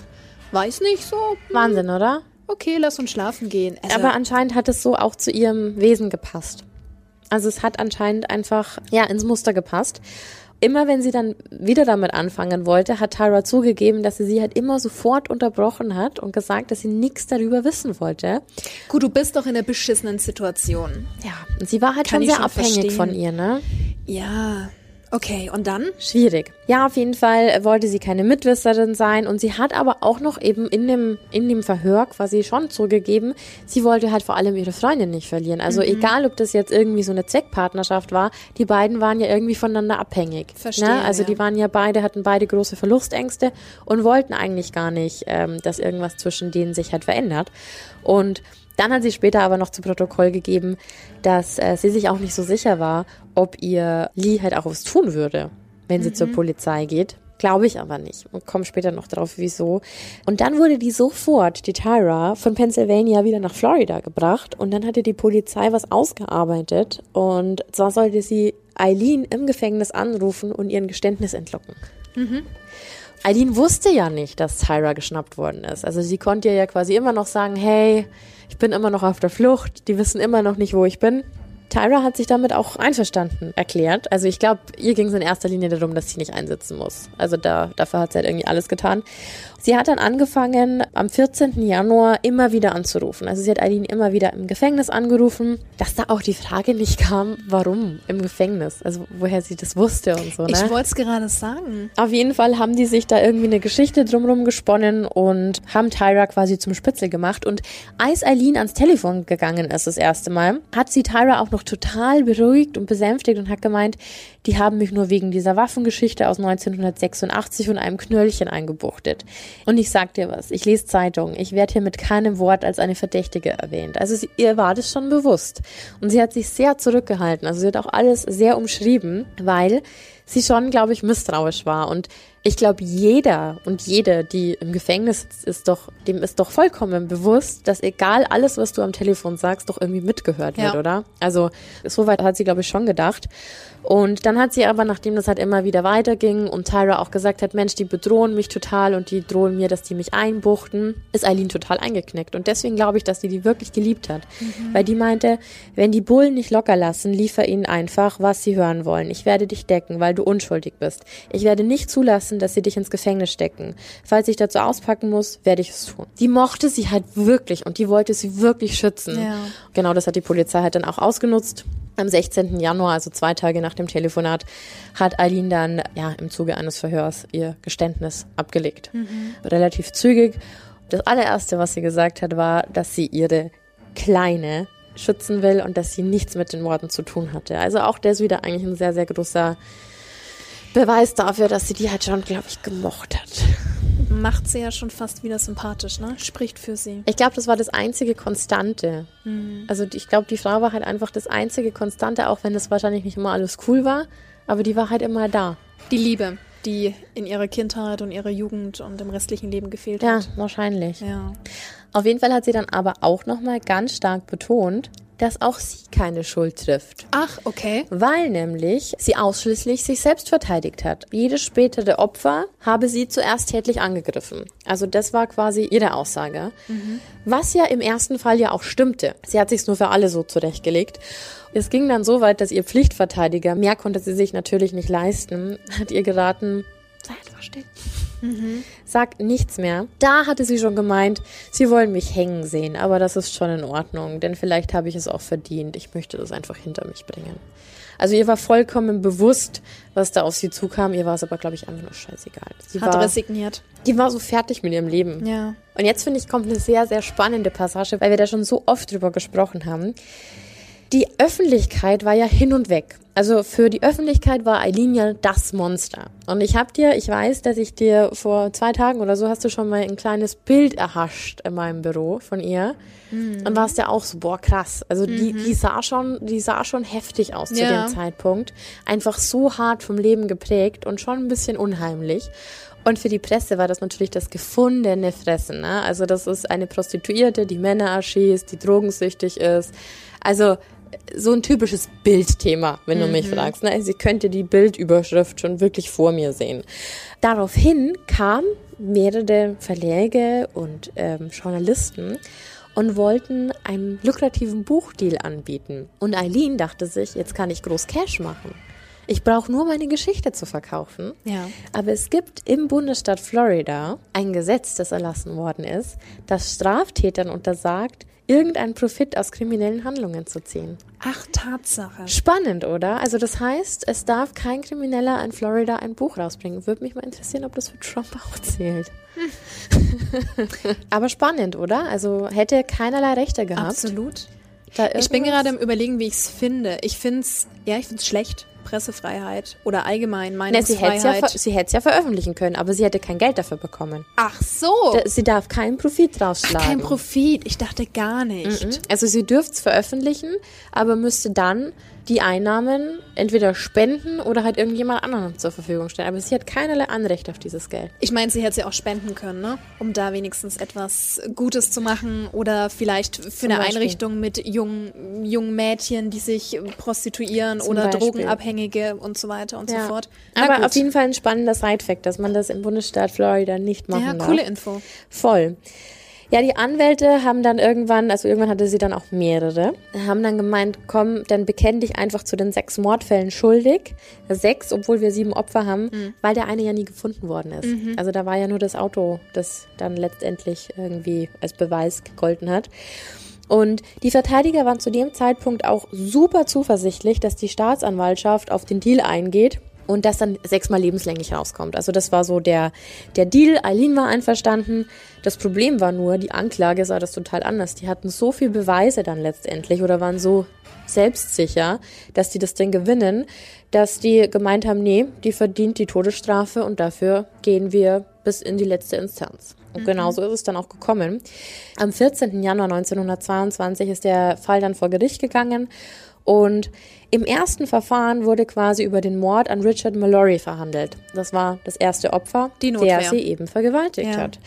weiß nicht so. Wahnsinn, oder? Okay, lass uns schlafen gehen. Also, Aber anscheinend hat es so auch zu ihrem Wesen gepasst. Also es hat anscheinend einfach, ja, ins Muster gepasst. Immer wenn sie dann wieder damit anfangen wollte, hat Tara zugegeben, dass sie sie halt immer sofort unterbrochen hat und gesagt, dass sie nichts darüber wissen wollte. gut, du bist doch in einer beschissenen Situation. Ja, und sie war halt Kann schon sehr schon abhängig verstehen. von ihr, ne? Ja. Okay, und dann? Schwierig. Ja, auf jeden Fall wollte sie keine Mitwisserin sein und sie hat aber auch noch eben in dem, in dem Verhör quasi schon zugegeben, sie wollte halt vor allem ihre Freundin nicht verlieren. Also mhm. egal, ob das jetzt irgendwie so eine Zweckpartnerschaft war, die beiden waren ja irgendwie voneinander abhängig. Ne? Verstehe. Ne? Also ja. die waren ja beide, hatten beide große Verlustängste und wollten eigentlich gar nicht, ähm, dass irgendwas zwischen denen sich halt verändert. Und dann hat sie später aber noch zu Protokoll gegeben, dass äh, sie sich auch nicht so sicher war, ob ihr Lee halt auch was tun würde wenn sie mhm. zur Polizei geht. Glaube ich aber nicht. Und komme später noch drauf, wieso. Und dann wurde die sofort, die Tyra, von Pennsylvania wieder nach Florida gebracht. Und dann hatte die Polizei was ausgearbeitet. Und zwar sollte sie Eileen im Gefängnis anrufen und ihren Geständnis entlocken. Mhm. Eileen wusste ja nicht, dass Tyra geschnappt worden ist. Also sie konnte ja quasi immer noch sagen, hey, ich bin immer noch auf der Flucht, die wissen immer noch nicht, wo ich bin. Tyra hat sich damit auch einverstanden erklärt. Also ich glaube, ihr ging es in erster Linie darum, dass sie nicht einsitzen muss. Also da, dafür hat sie halt irgendwie alles getan. Sie hat dann angefangen, am 14. Januar immer wieder anzurufen. Also sie hat Eileen immer wieder im Gefängnis angerufen, dass da auch die Frage nicht kam, warum im Gefängnis. Also woher sie das wusste und so. Ne? Ich wollte es gerade sagen. Auf jeden Fall haben die sich da irgendwie eine Geschichte drumherum gesponnen und haben Tyra quasi zum Spitzel gemacht. Und als Eileen ans Telefon gegangen ist das erste Mal, hat sie Tyra auch noch total beruhigt und besänftigt und hat gemeint, die haben mich nur wegen dieser Waffengeschichte aus 1986 und einem Knöllchen eingebuchtet. Und ich sag dir was, ich lese Zeitungen, ich werde hier mit keinem Wort als eine Verdächtige erwähnt. Also sie, ihr war das schon bewusst. Und sie hat sich sehr zurückgehalten. Also sie hat auch alles sehr umschrieben, weil sie schon, glaube ich, misstrauisch war. Und ich glaube, jeder und jede, die im Gefängnis sitzt, ist doch, dem ist doch vollkommen bewusst, dass egal alles, was du am Telefon sagst, doch irgendwie mitgehört wird, ja. oder? Also, soweit hat sie, glaube ich, schon gedacht. Und dann hat sie aber, nachdem das halt immer wieder weiterging und Tyra auch gesagt hat, Mensch, die bedrohen mich total und die drohen mir, dass die mich einbuchten, ist Eileen total eingeknickt. Und deswegen glaube ich, dass sie die wirklich geliebt hat. Mhm. Weil die meinte, wenn die Bullen nicht locker lassen, liefer ihnen einfach, was sie hören wollen. Ich werde dich decken, weil du unschuldig bist. Ich werde nicht zulassen, dass sie dich ins Gefängnis stecken. Falls ich dazu auspacken muss, werde ich es tun. Die mochte sie halt wirklich und die wollte sie wirklich schützen. Ja. Genau das hat die Polizei halt dann auch ausgenutzt. Am 16. Januar, also zwei Tage nach dem Telefonat, hat Eileen dann ja im Zuge eines Verhörs ihr Geständnis abgelegt. Mhm. Relativ zügig. Das allererste, was sie gesagt hat, war, dass sie ihre Kleine schützen will und dass sie nichts mit den Morden zu tun hatte. Also auch das wieder eigentlich ein sehr, sehr großer Beweis dafür, dass sie die halt schon, glaube ich, gemocht hat macht sie ja schon fast wieder sympathisch, ne? Spricht für sie. Ich glaube, das war das einzige Konstante. Mhm. Also ich glaube, die Frau war halt einfach das einzige Konstante, auch wenn das wahrscheinlich nicht immer alles cool war, aber die war halt immer da. Die Liebe, die in ihrer Kindheit und ihrer Jugend und im restlichen Leben gefehlt ja, hat. Ja, wahrscheinlich. Ja. Auf jeden Fall hat sie dann aber auch nochmal ganz stark betont, dass auch sie keine Schuld trifft. Ach, okay. Weil nämlich sie ausschließlich sich selbst verteidigt hat. Jedes spätere Opfer habe sie zuerst tätlich angegriffen. Also das war quasi ihre Aussage. Mhm. Was ja im ersten Fall ja auch stimmte. Sie hat sich's nur für alle so zurechtgelegt. Es ging dann so weit, dass ihr Pflichtverteidiger, mehr konnte sie sich natürlich nicht leisten, hat ihr geraten, sei einfach still. Mhm. Sagt nichts mehr. Da hatte sie schon gemeint, sie wollen mich hängen sehen, aber das ist schon in Ordnung, denn vielleicht habe ich es auch verdient. Ich möchte das einfach hinter mich bringen. Also ihr war vollkommen bewusst, was da auf sie zukam. Ihr war es aber, glaube ich, einfach nur scheißegal. Sie Hat war, resigniert. Die war so fertig mit ihrem Leben. Ja. Und jetzt finde ich, kommt eine sehr, sehr spannende Passage, weil wir da schon so oft drüber gesprochen haben. Die Öffentlichkeit war ja hin und weg. Also für die Öffentlichkeit war Eileen ja das Monster. Und ich hab dir, ich weiß, dass ich dir vor zwei Tagen oder so hast du schon mal ein kleines Bild erhascht in meinem Büro von ihr. Mhm. Und warst ja auch so, boah, krass. Also die, mhm. die sah schon, die sah schon heftig aus ja. zu dem Zeitpunkt. Einfach so hart vom Leben geprägt und schon ein bisschen unheimlich. Und für die Presse war das natürlich das gefundene Fressen. Ne? Also das ist eine Prostituierte, die Männer erschießt, die drogensüchtig ist. Also so ein typisches Bildthema, wenn du mhm. mich fragst. Ne? Sie könnte die Bildüberschrift schon wirklich vor mir sehen. Daraufhin kamen mehrere Verläge und ähm, Journalisten und wollten einen lukrativen Buchdeal anbieten. Und Eileen dachte sich, jetzt kann ich groß Cash machen. Ich brauche nur meine Geschichte zu verkaufen. Ja. Aber es gibt im Bundesstaat Florida ein Gesetz, das erlassen worden ist, das Straftätern untersagt, irgendeinen Profit aus kriminellen Handlungen zu ziehen. Ach, Tatsache. Spannend, oder? Also das heißt, es darf kein Krimineller in Florida ein Buch rausbringen. Würde mich mal interessieren, ob das für Trump auch zählt. Aber spannend, oder? Also hätte keinerlei Rechte gehabt. Absolut. Ich bin gerade im Überlegen, wie ich es finde. Ich finde es, ja, ich finde es schlecht. Pressefreiheit oder allgemein ja, Meinungsfreiheit. ver- sie hätte es ja veröffentlichen können, aber sie hätte kein Geld dafür bekommen. Ach so. Da- Sie darf keinen Profit rausschlagen. Kein Profit. Ich dachte gar nicht. Mhm. Also sie dürfte es veröffentlichen, aber müsste dann die Einnahmen entweder spenden oder halt irgendjemand anderen zur Verfügung stellen. Aber sie hat keinerlei Anrecht auf dieses Geld. Ich meine, sie hätte es ja auch spenden können, ne? Um da wenigstens etwas Gutes zu machen oder vielleicht für eine Beispiel. Einrichtung mit jungen, jungen Mädchen, die sich prostituieren Zum oder Beispiel. Drogenabhängige und so weiter und so fort. Na Aber gut. auf jeden Fall ein spannender Sidefact, dass man das im Bundesstaat Florida nicht machen ja, darf. coole Info. Voll. Ja, die Anwälte haben dann irgendwann, also irgendwann hatte sie dann auch mehrere, haben dann gemeint, komm, dann bekenn dich einfach zu den sechs Mordfällen schuldig. Sechs, obwohl wir sieben Opfer haben, weil der eine ja nie gefunden worden ist. Also da war ja nur das Auto, das dann letztendlich irgendwie als Beweis gegolten hat. Und die Verteidiger waren zu dem Zeitpunkt auch super zuversichtlich, dass die Staatsanwaltschaft auf den Deal eingeht und das dann sechsmal lebenslänglich rauskommt. Also das war so der, der Deal. Eileen war einverstanden. Das Problem war nur, die Anklage sah das total anders. Die hatten so viel Beweise dann letztendlich oder waren so selbstsicher, dass die das Ding gewinnen, dass die gemeint haben, nee, die verdient die Todesstrafe und dafür gehen wir bis in die letzte Instanz. Und genauso ist es dann auch gekommen. Am 14. Januar 1922 ist der Fall dann vor Gericht gegangen und im ersten Verfahren wurde quasi über den Mord an Richard Mallory verhandelt. Das war das erste Opfer, der sie eben vergewaltigt Ja. hat.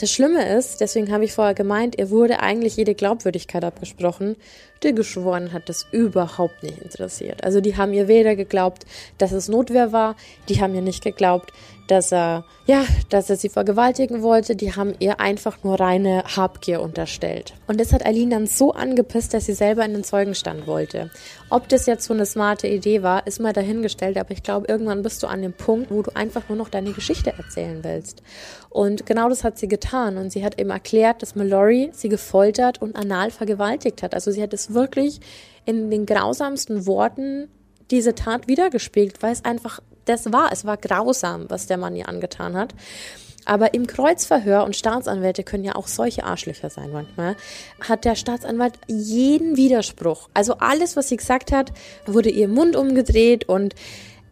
Das Schlimme ist, deswegen habe ich vorher gemeint, er wurde eigentlich jede Glaubwürdigkeit abgesprochen. Der Geschworenen hat das überhaupt nicht interessiert. Also die haben ihr weder geglaubt, dass es Notwehr war, die haben ihr nicht geglaubt, dass er, ja, dass er sie vergewaltigen wollte. Die haben ihr einfach nur reine Habgier unterstellt. Und das hat Eileen dann so angepisst, dass sie selber in den Zeugenstand wollte. Ob das jetzt so eine smarte Idee war, ist mal dahingestellt, aber ich glaube, irgendwann bist du an dem Punkt, wo du einfach nur noch deine Geschichte erzählen willst. Und genau das hat sie getan. Und sie hat eben erklärt, dass Mallory sie gefoltert und anal vergewaltigt hat. Also sie hat es wirklich in den grausamsten Worten diese Tat wiedergespiegelt, weil es einfach das war. Es war grausam, was der Mann ihr angetan hat. Aber im Kreuzverhör, und Staatsanwälte können ja auch solche Arschlöcher sein manchmal, hat der Staatsanwalt jeden Widerspruch. Also alles, was sie gesagt hat, wurde ihr Mund umgedreht und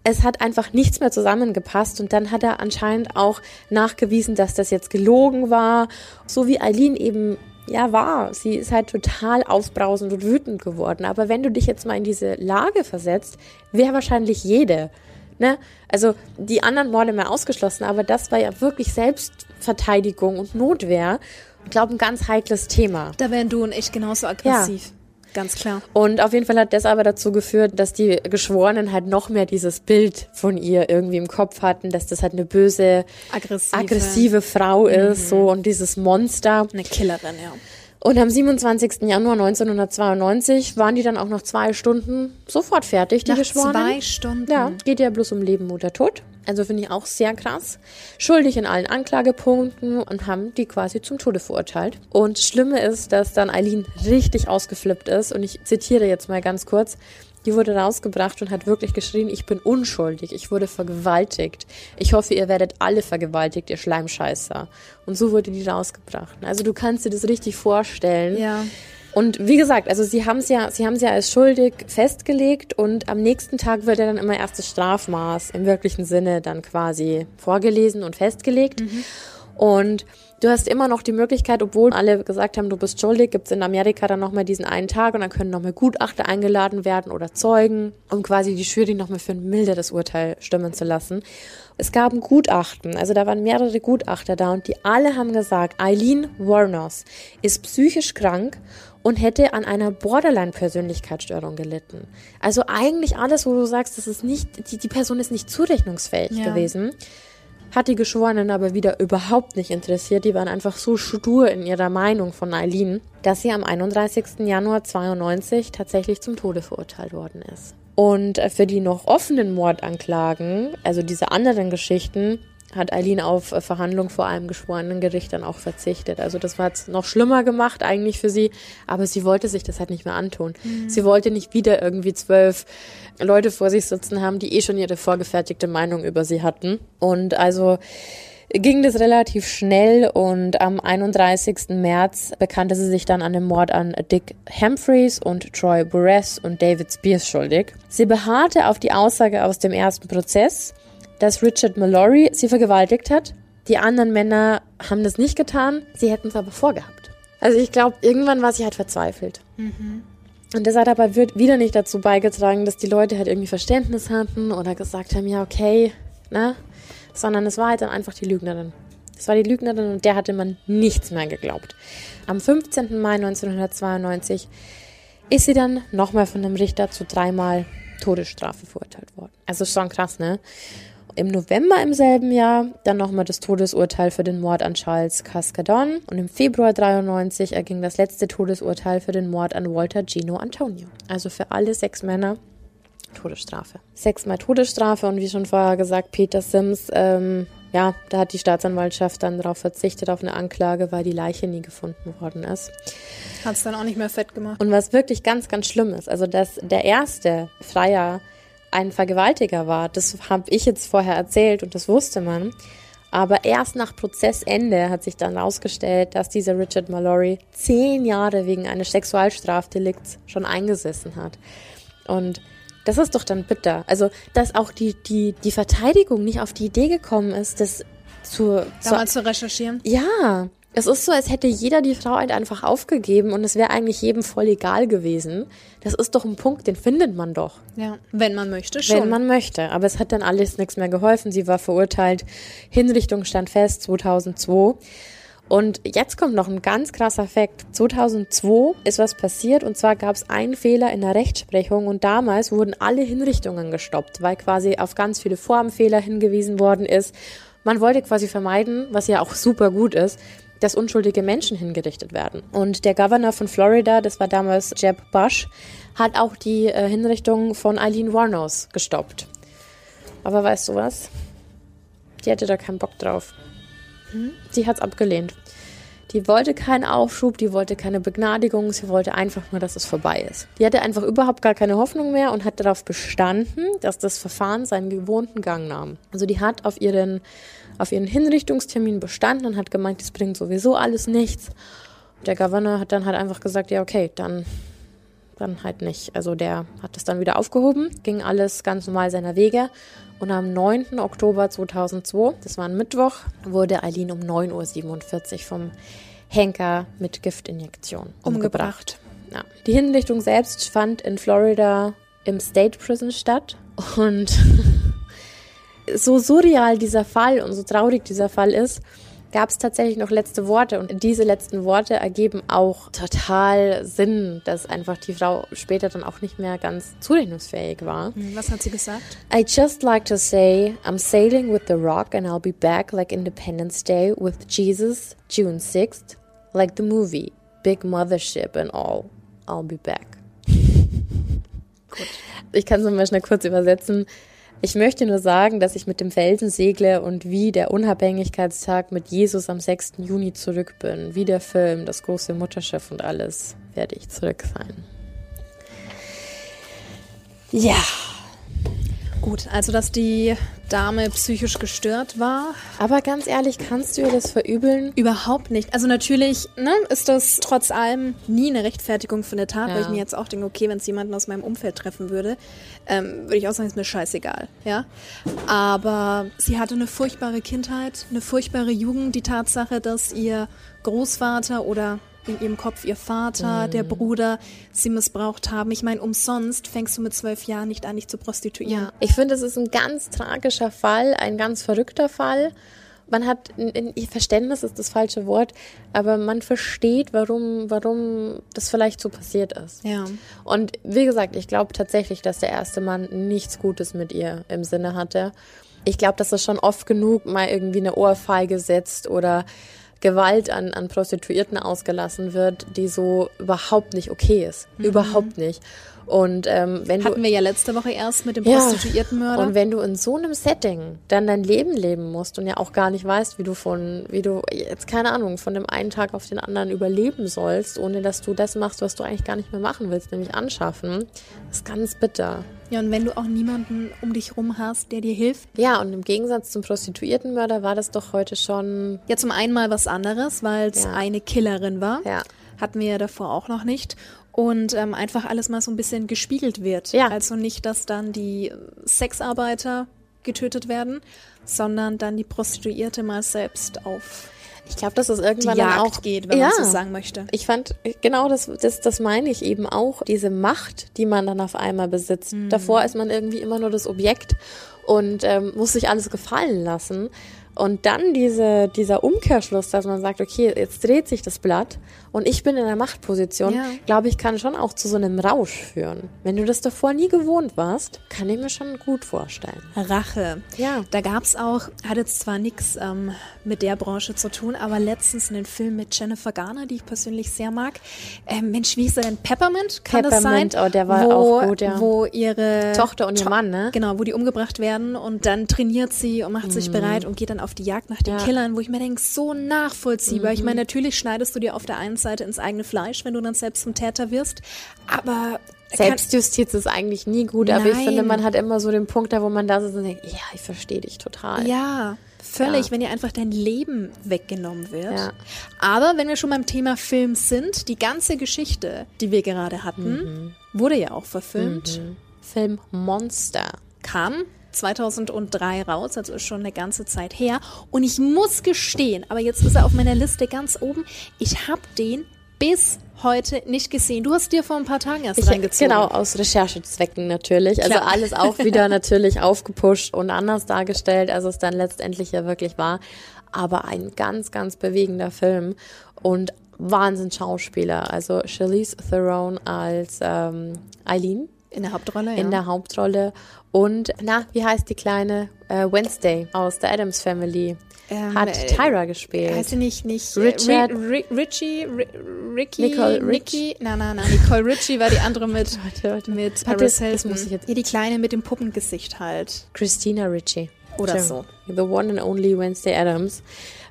es hat einfach nichts mehr zusammengepasst und dann hat er anscheinend auch nachgewiesen, dass das jetzt gelogen war, so wie Eileen eben ja war. Sie ist halt total aufbrausend und wütend geworden. Aber wenn du dich jetzt mal in diese Lage versetzt, wäre wahrscheinlich jede. Ne? Also die anderen Morde mehr ausgeschlossen, aber das war ja wirklich Selbstverteidigung und Notwehr. Ich glaube, ein ganz heikles Thema. Da wären du und ich genauso aggressiv. Ganz klar. Und auf jeden Fall hat das aber dazu geführt, dass die Geschworenen halt noch mehr dieses Bild von ihr irgendwie im Kopf hatten, dass das halt eine böse, Aggressive. aggressive Frau ist, so und dieses Monster. Eine Killerin, ja. Und am 27. Januar 1992 waren die dann auch nach zwei Stunden sofort fertig, die Nach Geschworenen. zwei Stunden. Ja, geht ja bloß um Leben oder Tod. Also finde ich auch sehr krass. Schuldig in allen Anklagepunkten und haben die quasi zum Tode verurteilt. Und das Schlimme ist, dass dann Eileen richtig ausgeflippt ist. Und ich zitiere jetzt mal ganz kurz. Die wurde rausgebracht und hat wirklich geschrien, ich bin unschuldig, ich wurde vergewaltigt. Ich hoffe, ihr werdet alle vergewaltigt, ihr Schleimscheißer. Und so wurde die rausgebracht. Also du kannst dir das richtig vorstellen. Ja. Und wie gesagt, also sie haben es ja, sie haben es ja als schuldig festgelegt und am nächsten Tag wird ja dann immer erst das Strafmaß im wirklichen Sinne dann quasi vorgelesen und festgelegt. Und du hast immer noch die Möglichkeit, obwohl alle gesagt haben, du bist schuldig, gibt's in Amerika dann nochmal diesen einen Tag und dann können nochmal Gutachter eingeladen werden oder Zeugen, um quasi die Jury nochmal für ein milderes Urteil stimmen zu lassen. Es gab ein Gutachten, also da waren mehrere Gutachter da und die alle haben gesagt, Eileen Warnos ist psychisch krank und hätte an einer Borderline-Persönlichkeitsstörung gelitten. Also eigentlich alles, wo du sagst, das ist nicht, die, die Person ist nicht zurechnungsfähig Ja. gewesen. Hat die Geschworenen aber wieder überhaupt nicht interessiert. Die waren einfach so stur in ihrer Meinung von Eileen, dass sie am 31. Januar 92 tatsächlich zum Tode verurteilt worden ist. Und für die noch offenen Mordanklagen, also diese anderen Geschichten, hat Eileen auf Verhandlung vor einem geschworenen Gericht dann auch verzichtet. Also das war jetzt noch schlimmer gemacht eigentlich für sie, aber sie wollte sich das halt nicht mehr antun. Mhm. Sie wollte nicht wieder irgendwie zwölf Leute vor sich sitzen haben, die eh schon ihre vorgefertigte Meinung über sie hatten. Und also ging das relativ schnell und am 31. März bekannte sie sich dann an dem Mord an Dick Humphreys und Troy Burress und David Spears schuldig. Sie beharrte auf die Aussage aus dem ersten Prozess, dass Richard Mallory sie vergewaltigt hat. Die anderen Männer haben das nicht getan, sie hätten es aber vorgehabt. Also ich glaube, irgendwann war sie halt verzweifelt. Mhm. Und das hat aber wieder nicht dazu beigetragen, dass die Leute halt irgendwie Verständnis hatten oder gesagt haben, ja, okay, ne? sondern es war halt dann einfach die Lügnerin. Es war die Lügnerin und der hatte man nichts mehr geglaubt. Am 15. Mai 1992 ist sie dann nochmal von einem Richter zu dreimal Todesstrafe verurteilt worden. Also schon krass, ne? Im November im selben Jahr dann nochmal das Todesurteil für den Mord an Charles Cascadon und im Februar 93 erging das letzte Todesurteil für den Mord an Walter Gino Antonio. Also für alle sechs Männer Todesstrafe. Sechsmal Todesstrafe und wie schon vorher gesagt, Peter Sims, ähm, ja, da hat die Staatsanwaltschaft dann darauf verzichtet, auf eine Anklage, weil die Leiche nie gefunden worden ist. Hat es dann auch nicht mehr fett gemacht. Und was wirklich ganz, ganz schlimm ist, also dass der erste Freier ein Vergewaltiger war, das habe ich jetzt vorher erzählt und das wusste man. Aber erst nach Prozessende hat sich dann herausgestellt, dass dieser Richard Mallory zehn Jahre wegen eines Sexualstrafdelikts schon eingesessen hat. Und das ist doch dann bitter. Also, dass auch die, die, die Verteidigung nicht auf die Idee gekommen ist, das zu, Damals zu, zu recherchieren? Ja. Es ist so, als hätte jeder die Frau halt einfach aufgegeben und es wäre eigentlich jedem voll egal gewesen. Das ist doch ein Punkt, den findet man doch. Ja, wenn man möchte schon. Wenn man möchte. Aber es hat dann alles nichts mehr geholfen. Sie war verurteilt. Hinrichtung stand fest 2002. Und jetzt kommt noch ein ganz krasser Fakt. 2002 ist was passiert und zwar gab es einen Fehler in der Rechtsprechung und damals wurden alle Hinrichtungen gestoppt, weil quasi auf ganz viele Formfehler hingewiesen worden ist. Man wollte quasi vermeiden, was ja auch super gut ist, dass unschuldige Menschen hingerichtet werden. Und der Governor von Florida, das war damals Jeb Bush, hat auch die äh, Hinrichtung von Eileen Warnos gestoppt. Aber weißt du was? Die hatte da keinen Bock drauf. Hm? Sie hat es abgelehnt. Die wollte keinen Aufschub, die wollte keine Begnadigung, sie wollte einfach nur, dass es vorbei ist. Die hatte einfach überhaupt gar keine Hoffnung mehr und hat darauf bestanden, dass das Verfahren seinen gewohnten Gang nahm. Also die hat auf ihren, auf ihren Hinrichtungstermin bestanden und hat gemeint, das bringt sowieso alles nichts. Der Gouverneur hat dann halt einfach gesagt, ja okay, dann dann halt nicht. Also der hat das dann wieder aufgehoben, ging alles ganz normal seiner Wege. Und am 9. Oktober 2002, das war ein Mittwoch, wurde Eileen um 9.47 Uhr vom Henker mit Giftinjektion umgebracht. umgebracht. Ja. Die Hinrichtung selbst fand in Florida im State Prison statt. Und so surreal dieser Fall und so traurig dieser Fall ist, gab es tatsächlich noch letzte Worte und diese letzten Worte ergeben auch total Sinn, dass einfach die Frau später dann auch nicht mehr ganz zurechnungsfähig war. Hm, was hat sie gesagt? I just like to say I'm sailing with the rock and I'll be back like Independence Day with Jesus June 6th, like the movie, big mothership and all. I'll be back. Gut. Ich kann es mal schnell kurz übersetzen. Ich möchte nur sagen, dass ich mit dem Felsen segle und wie der Unabhängigkeitstag mit Jesus am 6. Juni zurück bin. Wie der Film, das große Mutterschiff und alles, werde ich zurück sein. Ja. Gut, also dass die Dame psychisch gestört war. Aber ganz ehrlich, kannst du ihr das verübeln? Überhaupt nicht. Also natürlich ne, ist das trotz allem nie eine Rechtfertigung für eine Tat, ja. weil ich mir jetzt auch denke, okay, wenn es jemanden aus meinem Umfeld treffen würde, ähm, würde ich auch sagen, ist mir scheißegal. Ja? Aber sie hatte eine furchtbare Kindheit, eine furchtbare Jugend. Die Tatsache, dass ihr Großvater oder in ihrem Kopf ihr Vater, mhm. der Bruder sie missbraucht haben. Ich meine, umsonst fängst du mit zwölf Jahren nicht an, dich zu prostituieren. Ja. Ich finde, es ist ein ganz tragischer Fall, ein ganz verrückter Fall. Man hat, in, Verständnis ist das falsche Wort, aber man versteht, warum, warum das vielleicht so passiert ist. Ja. Und wie gesagt, ich glaube tatsächlich, dass der erste Mann nichts Gutes mit ihr im Sinne hatte. Ich glaube, dass er schon oft genug mal irgendwie eine Ohrfeige setzt oder Gewalt an, an Prostituierten ausgelassen wird, die so überhaupt nicht okay ist. Mhm. Überhaupt nicht. Und ähm, wenn hatten du, wir ja letzte Woche erst mit dem Prostituiertenmörder. Ja, und wenn du in so einem Setting dann dein Leben leben musst und ja auch gar nicht weißt, wie du von, wie du jetzt keine Ahnung von dem einen Tag auf den anderen überleben sollst, ohne dass du das machst, was du eigentlich gar nicht mehr machen willst, nämlich anschaffen, ist ganz bitter. Ja, und wenn du auch niemanden um dich rum hast, der dir hilft. Ja, und im Gegensatz zum Prostituiertenmörder war das doch heute schon. Ja, zum einen mal was anderes, weil es ja. eine Killerin war. Ja. Hatten wir ja davor auch noch nicht und ähm, einfach alles mal so ein bisschen gespiegelt wird. Ja. Also nicht, dass dann die Sexarbeiter getötet werden, sondern dann die Prostituierte mal selbst auf ich glaube, dass es irgendwann die Jagd dann auch geht, wenn ja, man so sagen möchte. Ich fand genau das, das, das meine ich eben auch, diese Macht, die man dann auf einmal besitzt. Mhm. Davor ist man irgendwie immer nur das Objekt und ähm, muss sich alles gefallen lassen. Und dann diese, dieser Umkehrschluss, dass man sagt, okay, jetzt dreht sich das Blatt und ich bin in der Machtposition, ja. glaube ich, kann schon auch zu so einem Rausch führen. Wenn du das davor nie gewohnt warst, kann ich mir schon gut vorstellen. Rache. Ja. Da gab es auch, hat jetzt zwar nichts ähm, mit der Branche zu tun, aber letztens einen Film mit Jennifer Garner, die ich persönlich sehr mag. Ähm, Mensch, wie ist er denn? Peppermint? Kann Peppermint, das sein? oh, der war wo, auch gut, ja. Wo ihre Tochter und ihr Mann, ne? Genau, wo die umgebracht werden und dann trainiert sie und macht mhm. sich bereit und geht dann auf die Jagd nach den ja. Killern, wo ich mir denke, so nachvollziehbar. Mhm. Ich meine, natürlich schneidest du dir auf der einen Seite ins eigene Fleisch, wenn du dann selbst zum Täter wirst, aber Selbstjustiz ist eigentlich nie gut, aber Nein. ich finde, man hat immer so den Punkt da, wo man da sitzt und denkt, ja, ich verstehe dich total. Ja, völlig, ja. wenn dir einfach dein Leben weggenommen wird. Ja. Aber wenn wir schon beim Thema Film sind, die ganze Geschichte, die wir gerade hatten, mhm. wurde ja auch verfilmt. Mhm. Film Monster kam 2003 raus, also ist schon eine ganze Zeit her. Und ich muss gestehen, aber jetzt ist er auf meiner Liste ganz oben, ich habe den bis heute nicht gesehen. Du hast dir vor ein paar Tagen erst ich, reingezogen. Genau, aus Recherchezwecken natürlich. Also Klar. Also alles auch wieder natürlich aufgepusht und anders dargestellt, als es dann letztendlich ja wirklich war. Aber ein ganz, ganz bewegender Film und Wahnsinn Schauspieler. Also Charlize Theron als ähm, Eileen. In der Hauptrolle, In ja. der Hauptrolle. Und, na, wie heißt die kleine äh, Wednesday aus der Adams Family? Ähm, hat äh, Tyra gespielt. Heißt sie nicht, nicht äh, Richard, Ri Richie, Ri Ricky, Nicole Ricky? Nein, nein, nein, Nicole Richie war die andere mit, warte, warte. mit Paris Hilton. Muss ich jetzt ja, die Kleine mit dem Puppengesicht halt. Christina Ritchie. Oder so. The one and only Wednesday Adams.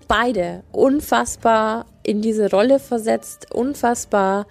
Beide unfassbar in diese Rolle versetzt, unfassbar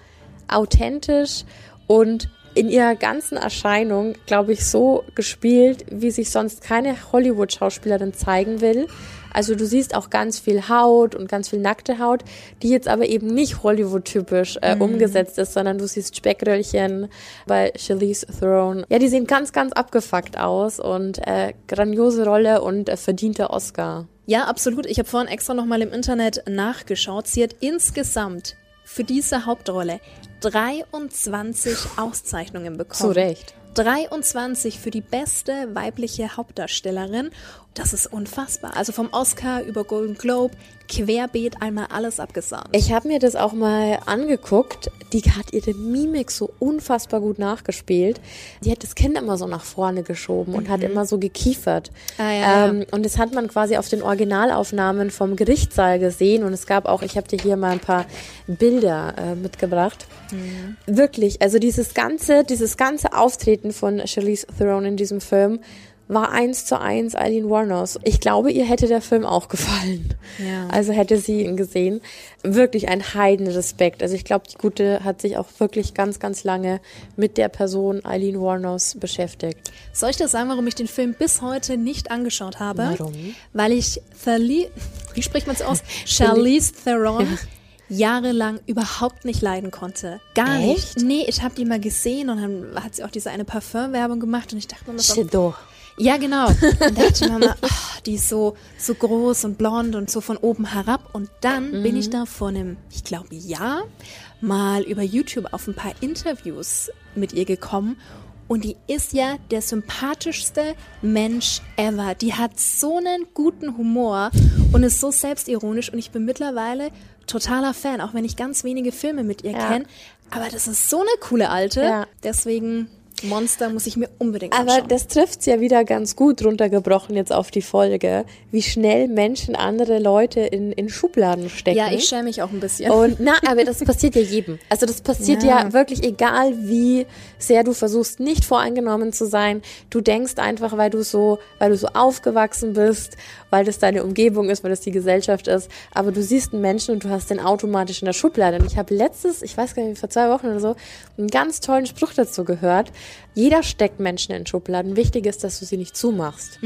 authentisch und in ihrer ganzen Erscheinung, glaube ich, so gespielt, wie sich sonst keine Hollywood-Schauspielerin zeigen will. Also du siehst auch ganz viel Haut und ganz viel nackte Haut, die jetzt aber eben nicht Hollywood-typisch äh, mhm. umgesetzt ist, sondern du siehst Speckröllchen bei Charlize Theron. Ja, die sehen ganz, ganz abgefuckt aus und äh, grandiose Rolle und äh, verdienter Oscar. Ja, absolut. Ich habe vorhin extra nochmal im Internet nachgeschaut. Sie hat insgesamt für diese Hauptrolle 23 Auszeichnungen bekommen. Zu Recht. 23 für die beste weibliche Hauptdarstellerin. Das ist unfassbar. Also vom Oscar über Golden Globe, querbeet einmal alles abgesagt. Ich habe mir das auch mal angeguckt. Die hat ihre Mimik so unfassbar gut nachgespielt. Die hat das Kind immer so nach vorne geschoben und mhm. hat immer so gekiefert. Ah, ja, ähm, und das hat man quasi auf den Originalaufnahmen vom Gerichtssaal gesehen. Und es gab auch, ich habe dir hier mal ein paar Bilder äh, mitgebracht. Mhm. Wirklich, also dieses ganze, dieses ganze Auftreten von Charlize Theron in diesem Film war eins zu eins Eileen Warnos. Ich glaube, ihr hätte der Film auch gefallen. Ja. Also hätte sie ihn gesehen. Wirklich ein Heidenrespekt. Also ich glaube, die Gute hat sich auch wirklich ganz, ganz lange mit der Person Eileen Warnos beschäftigt. Soll ich dir sagen, warum ich den Film bis heute nicht angeschaut habe? Warum? Weil ich Thali wie spricht man es aus? Charlize Theron jahrelang überhaupt nicht leiden konnte. Gar Echt? nicht. Nee, ich habe die mal gesehen und dann hat sie auch diese eine Parfümwerbung gemacht und ich dachte mir so, doch. Ja, genau. Und da dachte mal, ach, die ist so, so groß und blond und so von oben herab. Und dann mhm. bin ich da vor einem, ich glaube, Jahr mal über YouTube auf ein paar Interviews mit ihr gekommen. Und die ist ja der sympathischste Mensch ever. Die hat so einen guten Humor und ist so selbstironisch. Und ich bin mittlerweile totaler Fan, auch wenn ich ganz wenige Filme mit ihr ja. kenne. Aber das ist so eine coole Alte. Ja. Deswegen Monster muss ich mir unbedingt Aber anschauen. das trifft's ja wieder ganz gut runtergebrochen jetzt auf die Folge, wie schnell Menschen andere Leute in, in Schubladen stecken. ja, ich schäme mich auch ein bisschen. Und na, aber das passiert ja jedem. Also das passiert ja. Ja. wirklich egal, wie sehr du versuchst, nicht voreingenommen zu sein. Du denkst einfach, weil du so, weil du so aufgewachsen bist, weil das deine Umgebung ist, weil das die Gesellschaft ist. Aber du siehst einen Menschen und du hast den automatisch in der Schublade. Und ich habe letztes, ich weiß gar nicht, vor zwei Wochen oder so, einen ganz tollen Spruch dazu gehört. Jeder steckt Menschen in Schubladen. Wichtig ist, dass du sie nicht zumachst.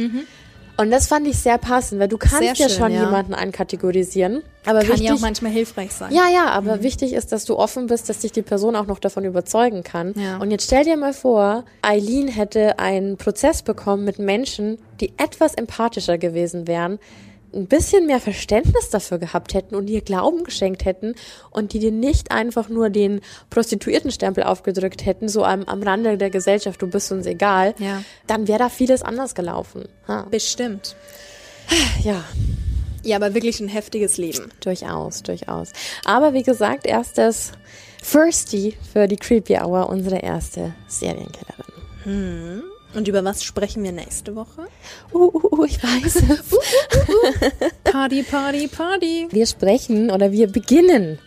Und das fand ich sehr passend, weil du kannst Sehr ja schön, schon ja. jemanden einkategorisieren. Aber Kann wichtig, ja auch manchmal hilfreich sein. ja, ja, aber wichtig ist, dass du offen bist, dass dich die Person auch noch davon überzeugen kann. Ja. Und jetzt stell dir mal vor, Eileen hätte einen Prozess bekommen mit Menschen, die etwas empathischer gewesen wären, ein bisschen mehr Verständnis dafür gehabt hätten und ihr Glauben geschenkt hätten und die dir nicht einfach nur den Prostituiertenstempel aufgedrückt hätten, so am, am Rande der Gesellschaft, du bist uns egal, Ja. dann wäre da vieles anders gelaufen. Ha. Bestimmt. Ja, Ja, aber wirklich ein heftiges Leben. Durchaus, durchaus. Aber wie gesagt, erstes Firsty für die Creepy Hour, unsere erste Serienkillerin. Und über was sprechen wir nächste Woche? Uh, uh, uh, ich weiß es. Party, Party, Party. Wir sprechen oder wir beginnen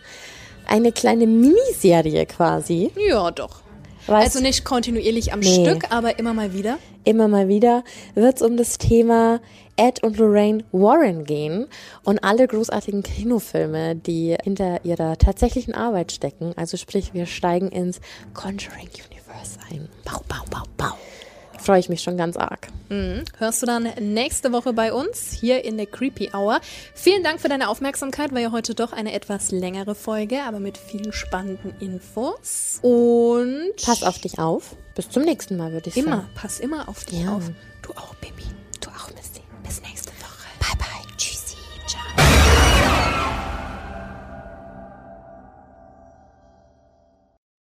eine kleine Miniserie quasi. Ja, doch. Was Also nicht kontinuierlich am Nee. Stück, aber immer mal wieder. immer mal wieder wird es um das Thema Ed und Lorraine Warren gehen und alle großartigen Kinofilme, die hinter ihrer tatsächlichen Arbeit stecken. Also sprich, wir steigen ins Conjuring Universe ein. Bau, bau, bau, bau. Freue ich mich schon ganz arg. Hörst du dann nächste Woche bei uns hier in der Creepy Hour. Vielen Dank für deine Aufmerksamkeit. War ja heute doch eine etwas längere Folge, aber mit vielen spannenden Infos. Und Pass auf dich auf. Bis zum nächsten Mal, würde ich immer, sagen. pass immer auf dich Ja. auf. Du auch, Baby.